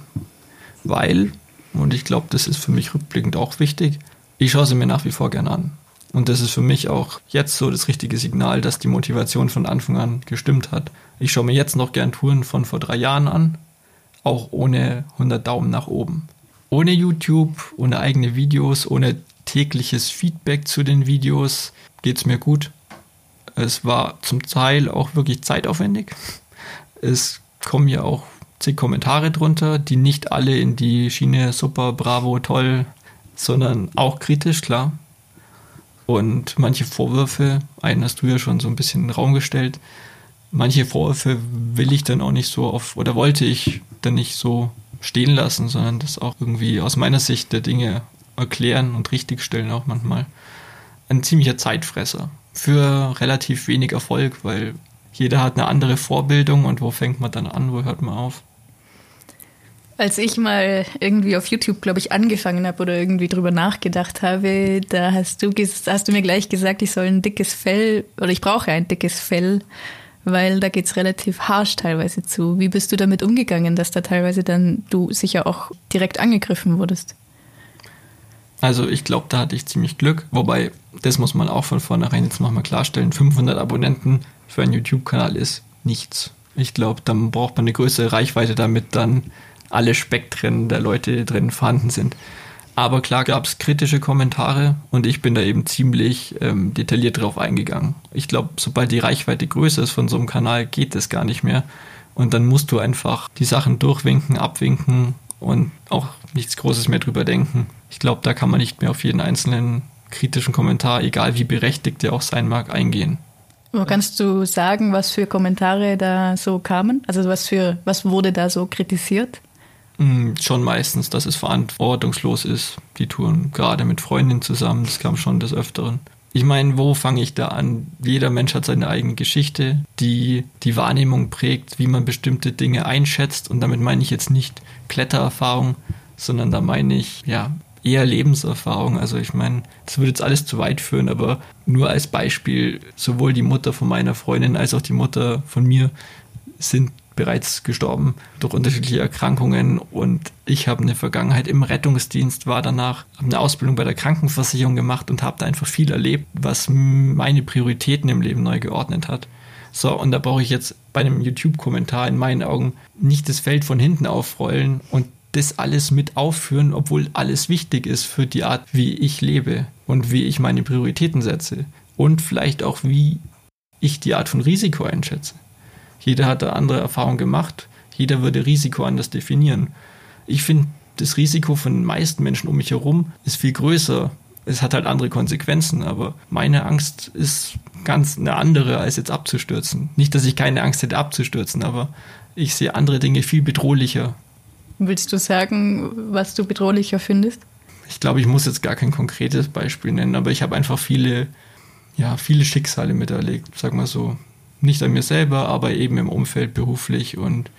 weil, und ich glaube, das ist für mich rückblickend auch wichtig, ich schaue sie mir nach wie vor gern an. Und das ist für mich auch jetzt so das richtige Signal, dass die Motivation von Anfang an gestimmt hat. Ich schaue mir jetzt noch gern Touren von vor drei Jahren an, auch ohne 100 Daumen nach oben. Ohne YouTube, ohne eigene Videos, ohne tägliches Feedback zu den Videos geht es mir gut. Es war zum Teil auch wirklich zeitaufwendig. Es kommen ja auch zig Kommentare drunter, die nicht alle in die Schiene super, bravo, toll, sondern auch kritisch, klar. Und manche Vorwürfe, einen hast du ja schon so ein bisschen in den Raum gestellt, manche Vorwürfe will ich dann auch nicht so auf, oder wollte ich dann nicht so stehen lassen, sondern das auch irgendwie aus meiner Sicht der Dinge erklären und richtigstellen auch manchmal. Ein ziemlicher Zeitfresser für relativ wenig Erfolg, weil jeder hat eine andere Vorbildung und wo fängt man dann an, wo hört man auf? Als ich mal irgendwie auf YouTube, glaube ich, angefangen habe oder irgendwie drüber nachgedacht habe, da hast du, hast du mir gleich gesagt, ich soll ein dickes Fell oder ich brauche ein dickes Fell, weil da geht es relativ harsch teilweise zu. Wie bist du damit umgegangen, dass da teilweise dann du sicher auch direkt angegriffen wurdest? Also ich glaube, da hatte ich ziemlich Glück. Wobei, das muss man auch von vornherein jetzt nochmal klarstellen. 500 Abonnenten für einen YouTube-Kanal ist nichts. Ich glaube, dann braucht man eine größere Reichweite, damit dann alle Spektren der Leute drin vorhanden sind. Aber klar gab es kritische Kommentare und ich bin da eben ziemlich ähm, detailliert drauf eingegangen. Ich glaube, sobald die Reichweite größer ist von so einem Kanal, geht das gar nicht mehr. Und dann musst du einfach die Sachen durchwinken, abwinken und auch nichts Großes mehr drüber denken. Ich glaube, da kann man nicht mehr auf jeden einzelnen kritischen Kommentar, egal wie berechtigt der auch sein mag, eingehen. Aber kannst du sagen, was für Kommentare da so kamen? Also was für was wurde da so kritisiert? Mm, schon meistens, dass es verantwortungslos ist, die Touren gerade mit Freundinnen zusammen, das kam schon des Öfteren. Ich meine, wo fange ich da an? Jeder Mensch hat seine eigene Geschichte, die die Wahrnehmung prägt, wie man bestimmte Dinge einschätzt. Und damit meine ich jetzt nicht Klettererfahrung, sondern da meine ich, ja, eher Lebenserfahrung. Also ich meine, das würde jetzt alles zu weit führen, aber nur als Beispiel, sowohl die Mutter von meiner Freundin als auch die Mutter von mir sind bereits gestorben durch unterschiedliche Erkrankungen und ich habe eine Vergangenheit im Rettungsdienst, war danach, habe eine Ausbildung bei der Krankenversicherung gemacht und habe da einfach viel erlebt, was meine Prioritäten im Leben neu geordnet hat. So, und da brauche ich jetzt bei einem YouTube-Kommentar in meinen Augen nicht das Feld von hinten aufrollen und das alles mit aufführen, obwohl alles wichtig ist für die Art, wie ich lebe und wie ich meine Prioritäten setze und vielleicht auch, wie ich die Art von Risiko einschätze. Jeder hat eine andere Erfahrung gemacht, jeder würde Risiko anders definieren. Ich finde, das Risiko von den meisten Menschen um mich herum ist viel größer. Es hat halt andere Konsequenzen, aber meine Angst ist ganz eine andere, als jetzt abzustürzen. Nicht, dass ich keine Angst hätte abzustürzen, aber ich sehe andere Dinge viel bedrohlicher Willst du sagen, was du bedrohlicher findest? Ich glaube, ich muss jetzt gar kein konkretes Beispiel nennen, aber ich habe einfach viele, ja, viele Schicksale miterlebt, sag mal so. Nicht an mir selber, aber eben im Umfeld beruflich. Und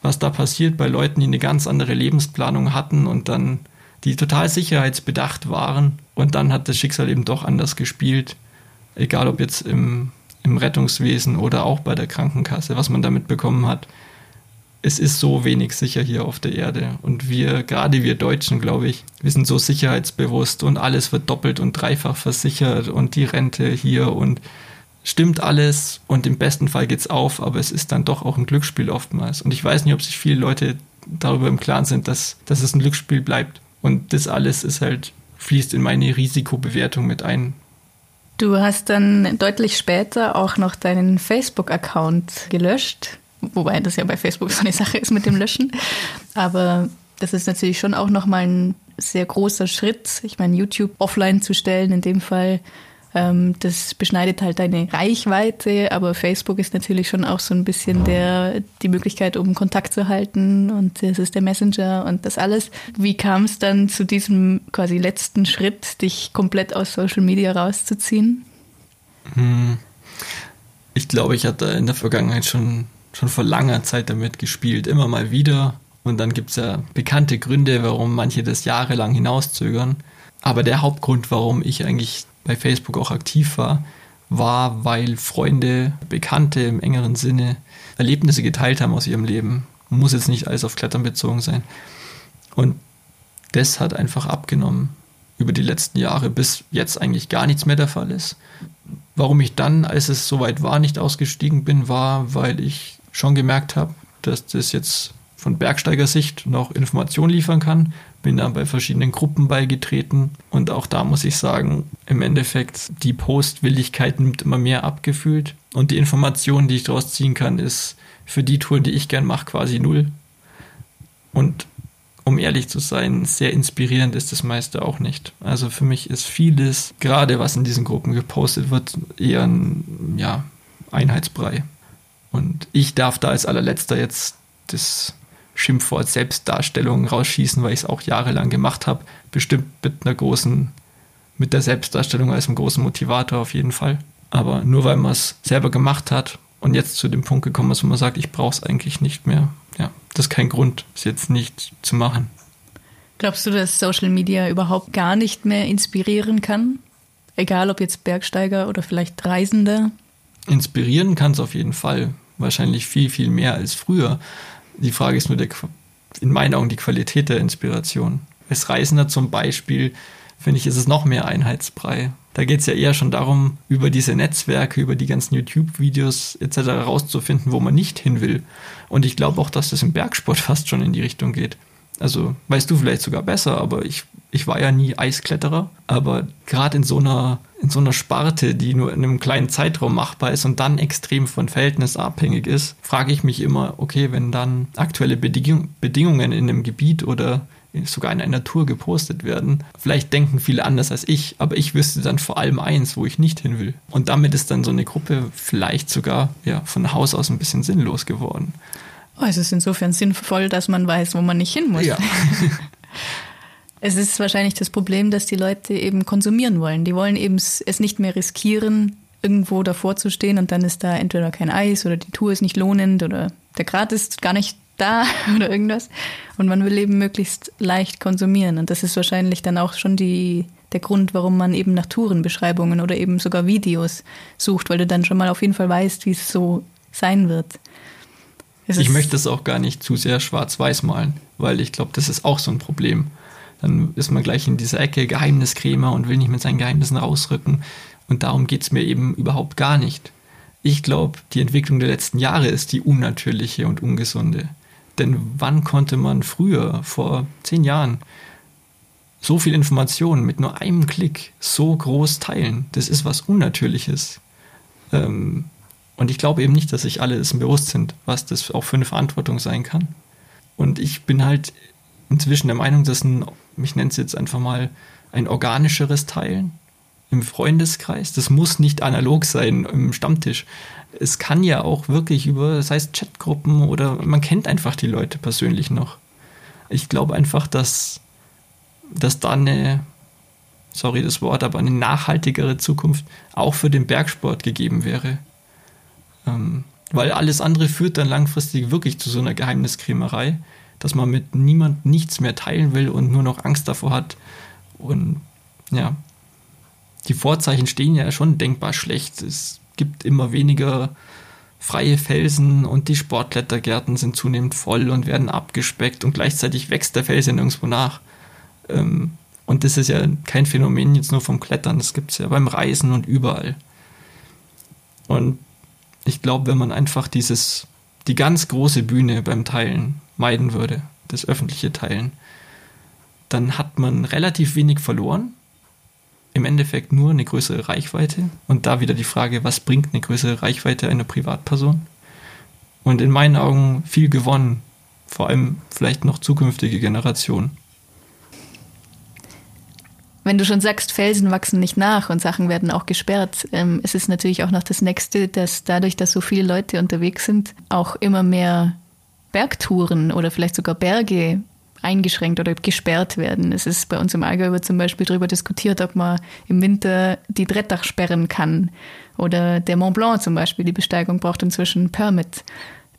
was da passiert bei Leuten, die eine ganz andere Lebensplanung hatten und dann die total sicherheitsbedacht waren. Und dann hat das Schicksal eben doch anders gespielt, egal ob jetzt im, im Rettungswesen oder auch bei der Krankenkasse, was man damit bekommen hat es ist so wenig sicher hier auf der Erde. Und wir, gerade wir Deutschen, glaube ich, wir sind so sicherheitsbewusst und alles wird doppelt und dreifach versichert und die Rente hier und stimmt alles und im besten Fall geht's auf, aber es ist dann doch auch ein Glücksspiel oftmals. Und ich weiß nicht, ob sich viele Leute darüber im Klaren sind, dass, dass es ein Glücksspiel bleibt. Und das alles ist halt, fließt in meine Risikobewertung mit ein. Du hast dann deutlich später auch noch deinen Facebook-Account gelöscht. Wobei das ja bei Facebook so eine Sache ist mit dem Löschen. Aber das ist natürlich schon auch nochmal ein sehr großer Schritt. Ich meine, YouTube offline zu stellen, in dem Fall, das beschneidet halt deine Reichweite, aber Facebook ist natürlich schon auch so ein bisschen der, die Möglichkeit, um Kontakt zu halten und das ist der Messenger und das alles. Wie kam es dann zu diesem quasi letzten Schritt, dich komplett aus Social Media rauszuziehen? Hm. Ich glaube, ich hatte in der Vergangenheit schon schon vor langer Zeit damit gespielt, immer mal wieder. Und dann gibt es ja bekannte Gründe, warum manche das jahrelang hinauszögern. Aber der Hauptgrund, warum ich eigentlich bei Facebook auch aktiv war, war, weil Freunde, Bekannte im engeren Sinne Erlebnisse geteilt haben aus ihrem Leben. Muss jetzt nicht alles auf Klettern bezogen sein. Und das hat einfach abgenommen über die letzten Jahre, bis jetzt eigentlich gar nichts mehr der Fall ist. Warum ich dann, als es soweit war, nicht ausgestiegen bin, war, weil ich schon gemerkt habe, dass das jetzt von Bergsteigersicht noch Informationen liefern kann. Bin dann bei verschiedenen Gruppen beigetreten und auch da muss ich sagen, im Endeffekt die Postwilligkeit nimmt immer mehr abgefühlt und die Information, die ich daraus ziehen kann, ist für die Touren, die ich gern mache, quasi null. Und um ehrlich zu sein, sehr inspirierend ist das meiste auch nicht. Also für mich ist vieles, gerade was in diesen Gruppen gepostet wird, eher ein ja, Einheitsbrei. Und ich darf da als allerletzter jetzt das Schimpfwort Selbstdarstellung rausschießen, weil ich es auch jahrelang gemacht habe. Bestimmt mit einer großen, mit der Selbstdarstellung als einem großen Motivator auf jeden Fall. Aber nur weil man es selber gemacht hat und jetzt zu dem Punkt gekommen ist, wo man sagt, ich brauche es eigentlich nicht mehr. Ja, das ist kein Grund, es jetzt nicht zu machen. Glaubst du, dass Social Media überhaupt gar nicht mehr inspirieren kann? Egal ob jetzt Bergsteiger oder vielleicht Reisende? Inspirieren kann es auf jeden Fall wahrscheinlich viel, viel mehr als früher. Die Frage ist nur der, in meinen Augen die Qualität der Inspiration. Als Reisender zum Beispiel, finde ich, ist es noch mehr Einheitsbrei. Da geht es ja eher schon darum, über diese Netzwerke, über die ganzen YouTube-Videos etc. rauszufinden, wo man nicht hin will. Und ich glaube auch, dass das im Bergsport fast schon in die Richtung geht. Also weißt du vielleicht sogar besser, aber ich, ich war ja nie Eiskletterer. Aber gerade in so einer, in so einer Sparte, die nur in einem kleinen Zeitraum machbar ist und dann extrem von Verhältnis abhängig ist, frage ich mich immer, okay, wenn dann aktuelle Bedingung, Bedingungen in einem Gebiet oder sogar in einer Tour gepostet werden. Vielleicht denken viele anders als ich, aber ich wüsste dann vor allem eins, wo ich nicht hin will. Und damit ist dann so eine Gruppe vielleicht sogar ja, von Haus aus ein bisschen sinnlos geworden. Oh, es ist insofern sinnvoll, dass man weiß, wo man nicht hin muss. Ja. es ist wahrscheinlich das Problem, dass die Leute eben konsumieren wollen. Die wollen eben es nicht mehr riskieren, irgendwo davor zu stehen und dann ist da entweder kein Eis oder die Tour ist nicht lohnend oder der Grad ist gar nicht da oder irgendwas. Und man will eben möglichst leicht konsumieren. Und das ist wahrscheinlich dann auch schon die, der Grund, warum man eben nach Tourenbeschreibungen oder eben sogar Videos sucht, weil du dann schon mal auf jeden Fall weißt, wie es so sein wird. Es ich möchte es auch gar nicht zu sehr schwarz-weiß malen, weil ich glaube, das ist auch so ein Problem. Dann ist man gleich in dieser Ecke Geheimniskrämer und will nicht mit seinen Geheimnissen rausrücken. Und darum geht es mir eben überhaupt gar nicht. Ich glaube, die Entwicklung der letzten Jahre ist die unnatürliche und ungesunde. Denn wann konnte man früher, vor zehn Jahren, so viel Informationen mit nur einem Klick so groß teilen? Das ist was Unnatürliches. Ähm, und ich glaube eben nicht, dass sich alle dessen bewusst sind, was das auch für eine Verantwortung sein kann. Und ich bin halt inzwischen der Meinung, dass ein, ich nenne es jetzt einfach mal, ein organischeres Teilen im Freundeskreis, das muss nicht analog sein im Stammtisch. Es kann ja auch wirklich über, das heißt Chatgruppen oder man kennt einfach die Leute persönlich noch. Ich glaube einfach, dass, dass da eine, sorry das Wort, aber eine nachhaltigere Zukunft auch für den Bergsport gegeben wäre. Ähm, weil alles andere führt dann langfristig wirklich zu so einer Geheimniskrämerei, dass man mit niemand nichts mehr teilen will und nur noch Angst davor hat. Und ja, die Vorzeichen stehen ja schon denkbar schlecht. Es gibt immer weniger freie Felsen und die Sportklettergärten sind zunehmend voll und werden abgespeckt und gleichzeitig wächst der Felsen nirgendwo nach. Ähm, und das ist ja kein Phänomen jetzt nur vom Klettern, das gibt es ja beim Reisen und überall. Und ich glaube, wenn man einfach dieses, die ganz große Bühne beim Teilen meiden würde, das öffentliche Teilen, dann hat man relativ wenig verloren. Im Endeffekt nur eine größere Reichweite. Und da wieder die Frage, was bringt eine größere Reichweite einer Privatperson? Und in meinen Augen viel gewonnen. Vor allem vielleicht noch zukünftige Generationen wenn du schon sagst, Felsen wachsen nicht nach und Sachen werden auch gesperrt, ähm, es ist natürlich auch noch das Nächste, dass dadurch, dass so viele Leute unterwegs sind, auch immer mehr Bergtouren oder vielleicht sogar Berge eingeschränkt oder gesperrt werden. Es ist bei uns im Allgäu zum Beispiel darüber diskutiert, ob man im Winter die Drettach sperren kann. Oder der Mont Blanc zum Beispiel, die Besteigung braucht inzwischen Permit.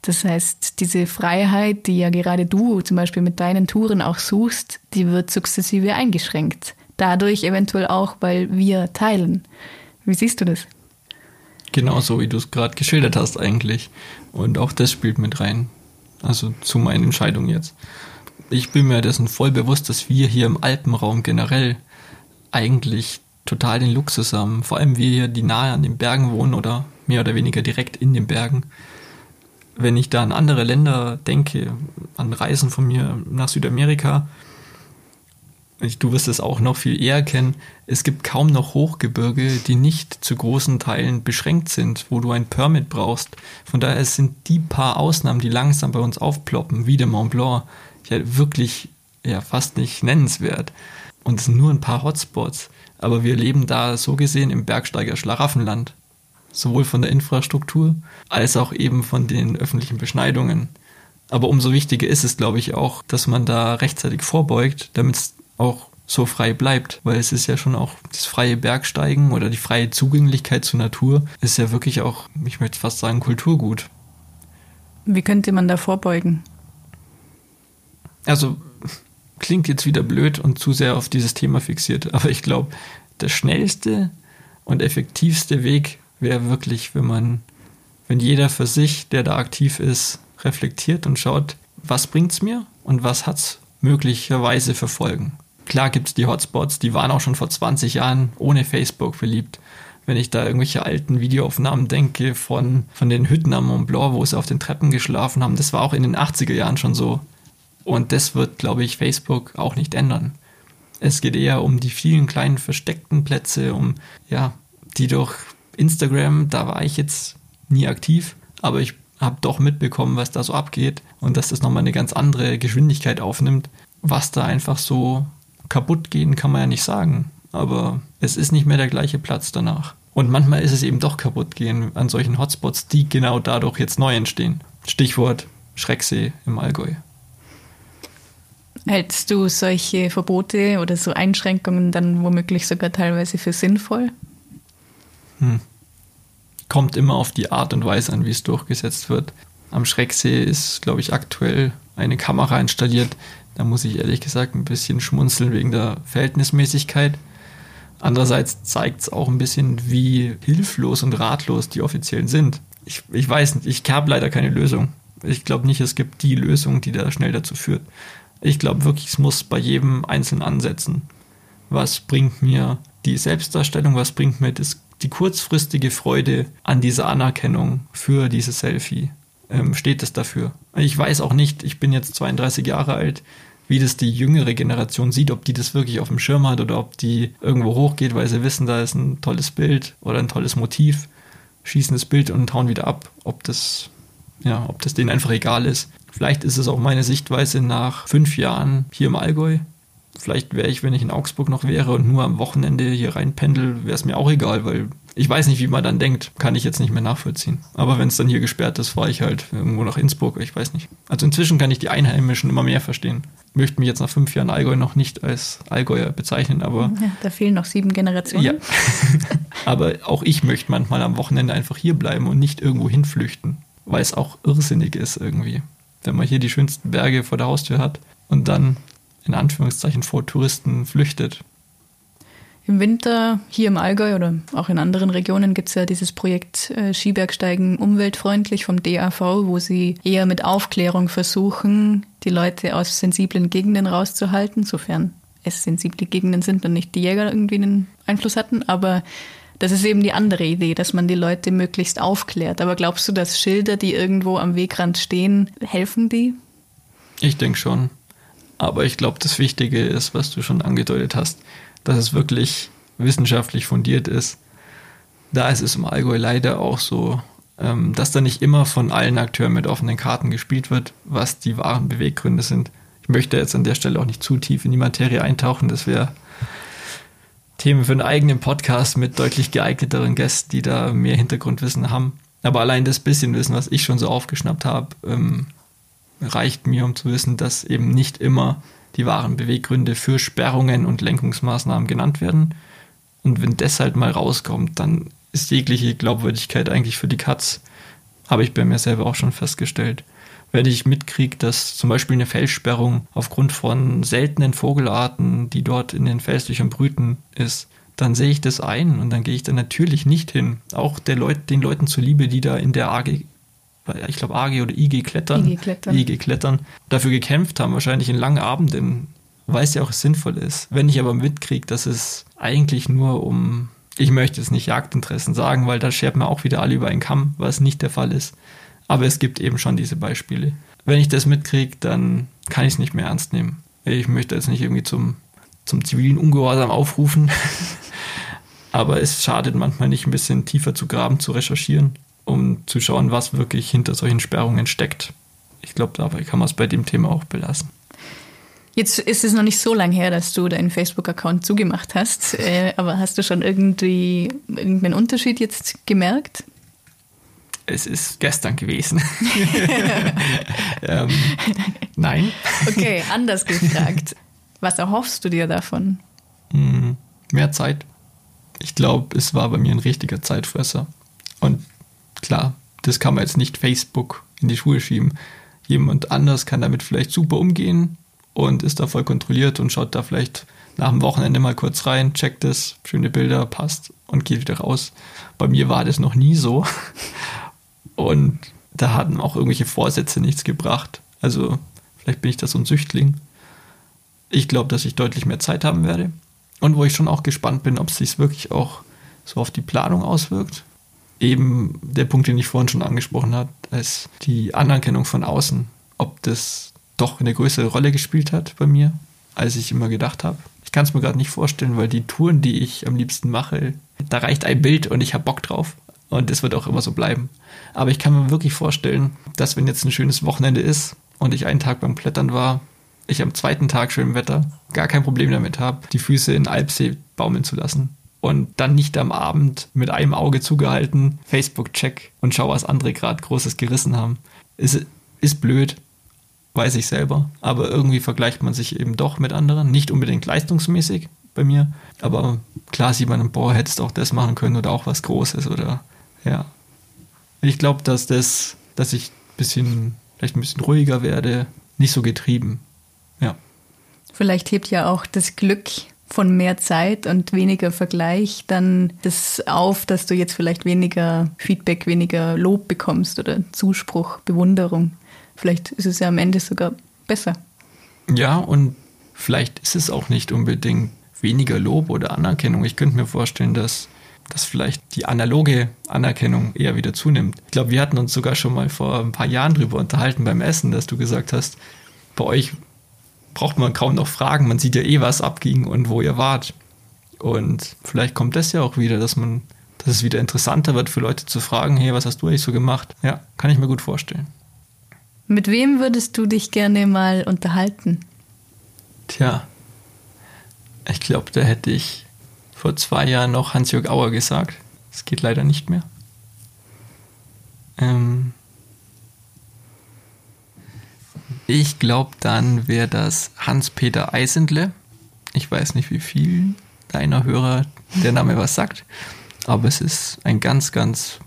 Das heißt, diese Freiheit, die ja gerade du zum Beispiel mit deinen Touren auch suchst, die wird sukzessive eingeschränkt dadurch eventuell auch, weil wir teilen. Wie siehst du das? Genauso wie du es gerade geschildert hast eigentlich. Und auch das spielt mit rein. Also zu meinen Entscheidungen jetzt. Ich bin mir dessen voll bewusst, dass wir hier im Alpenraum generell eigentlich total den Luxus haben. Vor allem wir hier, die nahe an den Bergen wohnen oder mehr oder weniger direkt in den Bergen. Wenn ich da an andere Länder denke, an Reisen von mir nach Südamerika, du wirst es auch noch viel eher kennen, es gibt kaum noch Hochgebirge, die nicht zu großen Teilen beschränkt sind, wo du ein Permit brauchst. Von daher sind die paar Ausnahmen, die langsam bei uns aufploppen, wie der Mont Blanc, ja wirklich ja fast nicht nennenswert. Und es sind nur ein paar Hotspots. Aber wir leben da so gesehen im Bergsteiger Schlaraffenland. Sowohl von der Infrastruktur als auch eben von den öffentlichen Beschneidungen. Aber umso wichtiger ist es, glaube ich, auch, dass man da rechtzeitig vorbeugt, damit es auch so frei bleibt, weil es ist ja schon auch das freie Bergsteigen oder die freie Zugänglichkeit zur Natur ist ja wirklich auch, ich möchte fast sagen, Kulturgut. Wie könnte man da vorbeugen? Also klingt jetzt wieder blöd und zu sehr auf dieses Thema fixiert, aber ich glaube, der schnellste und effektivste Weg wäre wirklich, wenn man, wenn jeder für sich, der da aktiv ist, reflektiert und schaut, was bringt's mir und was hat's möglicherweise für Folgen. Klar gibt es die Hotspots, die waren auch schon vor 20 Jahren ohne Facebook beliebt. Wenn ich da irgendwelche alten Videoaufnahmen denke von, von den Hütten am Mont Blanc, wo sie auf den Treppen geschlafen haben, das war auch in den 80er Jahren schon so. Und das wird, glaube ich, Facebook auch nicht ändern. Es geht eher um die vielen kleinen versteckten Plätze, um, ja, die durch Instagram, da war ich jetzt nie aktiv, aber ich habe doch mitbekommen, was da so abgeht und dass das nochmal eine ganz andere Geschwindigkeit aufnimmt. Was da einfach so kaputt gehen, kann man ja nicht sagen. Aber es ist nicht mehr der gleiche Platz danach. Und manchmal ist es eben doch kaputt gehen an solchen Hotspots, die genau dadurch jetzt neu entstehen. Stichwort Schrecksee im Allgäu. Hältst du solche Verbote oder so Einschränkungen dann womöglich sogar teilweise für sinnvoll? Hm. Kommt immer auf die Art und Weise an, wie es durchgesetzt wird. Am Schrecksee ist, glaube ich, aktuell eine Kamera installiert. Da muss ich ehrlich gesagt ein bisschen schmunzeln wegen der Verhältnismäßigkeit. Andererseits zeigt es auch ein bisschen, wie hilflos und ratlos die Offiziellen sind. Ich, ich weiß nicht, ich habe leider keine Lösung. Ich glaube nicht, es gibt die Lösung, die da schnell dazu führt. Ich glaube wirklich, es muss bei jedem Einzelnen ansetzen. Was bringt mir die Selbstdarstellung, was bringt mir das, die kurzfristige Freude an dieser Anerkennung für dieses Selfie? Ähm, steht es dafür? Ich weiß auch nicht, ich bin jetzt 32 Jahre alt, wie das die jüngere Generation sieht, ob die das wirklich auf dem Schirm hat oder ob die irgendwo hochgeht, weil sie wissen, da ist ein tolles Bild oder ein tolles Motiv, schießen das Bild und hauen wieder ab, ob das, ja, ob das denen einfach egal ist. Vielleicht ist es auch meine Sichtweise nach fünf Jahren hier im Allgäu. Vielleicht wäre ich, wenn ich in Augsburg noch wäre und nur am Wochenende hier reinpendel, wäre es mir auch egal, weil ich weiß nicht, wie man dann denkt, kann ich jetzt nicht mehr nachvollziehen. Aber wenn es dann hier gesperrt ist, fahre ich halt irgendwo nach Innsbruck, ich weiß nicht. Also inzwischen kann ich die Einheimischen immer mehr verstehen. Möchte mich jetzt nach fünf Jahren Allgäu noch nicht als Allgäuer bezeichnen, aber. Ja, da fehlen noch sieben Generationen. Ja. aber auch ich möchte manchmal am Wochenende einfach hier bleiben und nicht irgendwo hinflüchten, weil es auch irrsinnig ist irgendwie wenn man hier die schönsten Berge vor der Haustür hat und dann in Anführungszeichen vor Touristen flüchtet. Im Winter hier im Allgäu oder auch in anderen Regionen gibt es ja dieses Projekt äh, Skibergsteigen umweltfreundlich vom DAV, wo sie eher mit Aufklärung versuchen, die Leute aus sensiblen Gegenden rauszuhalten, sofern es sensible Gegenden sind und nicht die Jäger irgendwie einen Einfluss hatten. Aber das ist eben die andere Idee, dass man die Leute möglichst aufklärt. Aber glaubst du, dass Schilder, die irgendwo am Wegrand stehen, helfen die? Ich denke schon. Aber ich glaube, das Wichtige ist, was du schon angedeutet hast, dass es wirklich wissenschaftlich fundiert ist. Da ist es im Allgäu leider auch so, ähm, dass da nicht immer von allen Akteuren mit offenen Karten gespielt wird, was die wahren Beweggründe sind. Ich möchte jetzt an der Stelle auch nicht zu tief in die Materie eintauchen, das wäre Themen für einen eigenen Podcast mit deutlich geeigneteren Gästen, die da mehr Hintergrundwissen haben. Aber allein das bisschen Wissen, was ich schon so aufgeschnappt habe, ähm, reicht mir, um zu wissen, dass eben nicht immer die wahren Beweggründe für Sperrungen und Lenkungsmaßnahmen genannt werden. Und wenn das halt mal rauskommt, dann ist jegliche Glaubwürdigkeit eigentlich für die Katz. Habe ich bei mir selber auch schon festgestellt wenn ich mitkriege, dass zum Beispiel eine Felssperrung aufgrund von seltenen Vogelarten, die dort in den Felslöchern brüten, ist, dann sehe ich das ein und dann gehe ich da natürlich nicht hin. Auch Leut, den Leuten zuliebe, die da in der AG, ich glaube AG oder IG klettern, IG klettern. IG klettern, dafür gekämpft haben, wahrscheinlich in langen Abenden, weil es ja auch sinnvoll ist. Wenn ich aber mitkriege, dass es eigentlich nur um, ich möchte jetzt nicht Jagdinteressen sagen, weil da schert man auch wieder alle über einen Kamm, was nicht der Fall ist. Aber es gibt eben schon diese Beispiele. Wenn ich das mitkriege, dann kann ich es nicht mehr ernst nehmen. Ich möchte jetzt nicht irgendwie zum, zum zivilen Ungehorsam aufrufen. Aber es schadet manchmal nicht, ein bisschen tiefer zu graben, zu recherchieren, um zu schauen, was wirklich hinter solchen Sperrungen steckt. Ich glaube, dabei kann man es bei dem Thema auch belassen. Jetzt ist es noch nicht so lange her, dass du deinen Facebook-Account zugemacht hast, äh, aber hast du schon irgendwie irgendeinen Unterschied jetzt gemerkt? es ist gestern gewesen. ähm, nein. Okay, anders gefragt. Was erhoffst du dir davon? Mm, mehr Zeit. Ich glaube, es war bei mir ein richtiger Zeitfresser. Und klar, das kann man jetzt nicht Facebook in die Schuhe schieben. Jemand anders kann damit vielleicht super umgehen und ist da voll kontrolliert und schaut da vielleicht nach dem Wochenende mal kurz rein, checkt es, schöne Bilder, passt und geht wieder raus. Bei mir war das noch nie so. Und da hatten auch irgendwelche Vorsätze nichts gebracht. Also vielleicht bin ich da so ein Süchtling. Ich glaube, dass ich deutlich mehr Zeit haben werde. Und wo ich schon auch gespannt bin, ob es sich wirklich auch so auf die Planung auswirkt. Eben der Punkt, den ich vorhin schon angesprochen habe, ist die Anerkennung von außen. Ob das doch eine größere Rolle gespielt hat bei mir, als ich immer gedacht habe. Ich kann es mir gerade nicht vorstellen, weil die Touren, die ich am liebsten mache, da reicht ein Bild und ich habe Bock drauf. Und es wird auch immer so bleiben. Aber ich kann mir wirklich vorstellen, dass wenn jetzt ein schönes Wochenende ist und ich einen Tag beim Klettern war, ich am zweiten Tag schönem Wetter gar kein Problem damit habe, die Füße in Alpsee baumeln zu lassen. Und dann nicht am Abend mit einem Auge zugehalten, Facebook-Check und schau, was andere gerade Großes gerissen haben. Ist, ist blöd, weiß ich selber. Aber irgendwie vergleicht man sich eben doch mit anderen. Nicht unbedingt leistungsmäßig bei mir. Aber klar sieht man, boah, hättest auch das machen können oder auch was Großes oder ja. Ich glaube, dass das, dass ich ein bisschen, vielleicht ein bisschen ruhiger werde, nicht so getrieben. Ja. Vielleicht hebt ja auch das Glück von mehr Zeit und weniger Vergleich dann das auf, dass du jetzt vielleicht weniger Feedback, weniger Lob bekommst oder Zuspruch, Bewunderung. Vielleicht ist es ja am Ende sogar besser. Ja, und vielleicht ist es auch nicht unbedingt weniger Lob oder Anerkennung. Ich könnte mir vorstellen, dass, dass vielleicht die analoge Anerkennung eher wieder zunimmt. Ich glaube, wir hatten uns sogar schon mal vor ein paar Jahren drüber unterhalten beim Essen, dass du gesagt hast, bei euch braucht man kaum noch fragen, man sieht ja eh, was abging und wo ihr wart. Und vielleicht kommt das ja auch wieder, dass man, dass es wieder interessanter wird für Leute zu fragen, hey, was hast du eigentlich so gemacht? Ja, kann ich mir gut vorstellen. Mit wem würdest du dich gerne mal unterhalten? Tja, ich glaube, da hätte ich vor zwei Jahren noch Hans-Jörg Auer gesagt. Das geht leider nicht mehr. Ähm ich glaube, dann wäre das Hans-Peter Eisendle. Ich weiß nicht, wie viel deiner Hörer der Name was sagt, aber es ist ein ganz, ganz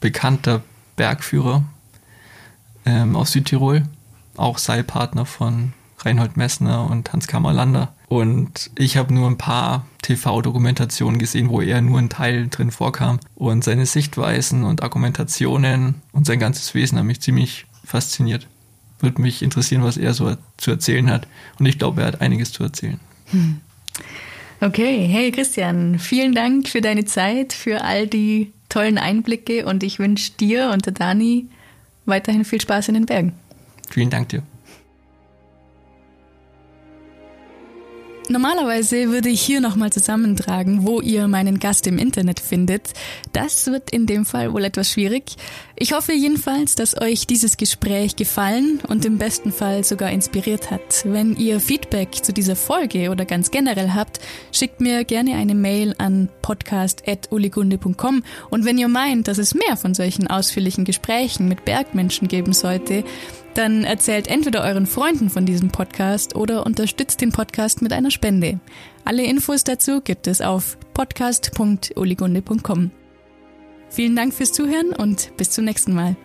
bekannter Bergführer ähm, aus Südtirol, auch Seilpartner von Reinhold Messner und Hans Kammerlander. Und ich habe nur ein paar TV-Dokumentationen gesehen, wo er nur ein Teil drin vorkam. Und seine Sichtweisen und Argumentationen und sein ganzes Wesen haben mich ziemlich fasziniert. Würde mich interessieren, was er so zu erzählen hat. Und ich glaube, er hat einiges zu erzählen. Hm. Okay, hey Christian, vielen Dank für deine Zeit, für all die tollen Einblicke und ich wünsche dir und der Dani weiterhin viel Spaß in den Bergen. Vielen Dank dir. Normalerweise würde ich hier nochmal zusammentragen, wo ihr meinen Gast im Internet findet. Das wird in dem Fall wohl etwas schwierig. Ich hoffe jedenfalls, dass euch dieses Gespräch gefallen und im besten Fall sogar inspiriert hat. Wenn ihr Feedback zu dieser Folge oder ganz generell habt, schickt mir gerne eine Mail an podcast.uligunde.com und wenn ihr meint, dass es mehr von solchen ausführlichen Gesprächen mit Bergmenschen geben sollte, dann erzählt entweder euren Freunden von diesem Podcast oder unterstützt den Podcast mit einer Spende. Alle Infos dazu gibt es auf podcast.oligunde.com. Vielen Dank fürs Zuhören und bis zum nächsten Mal.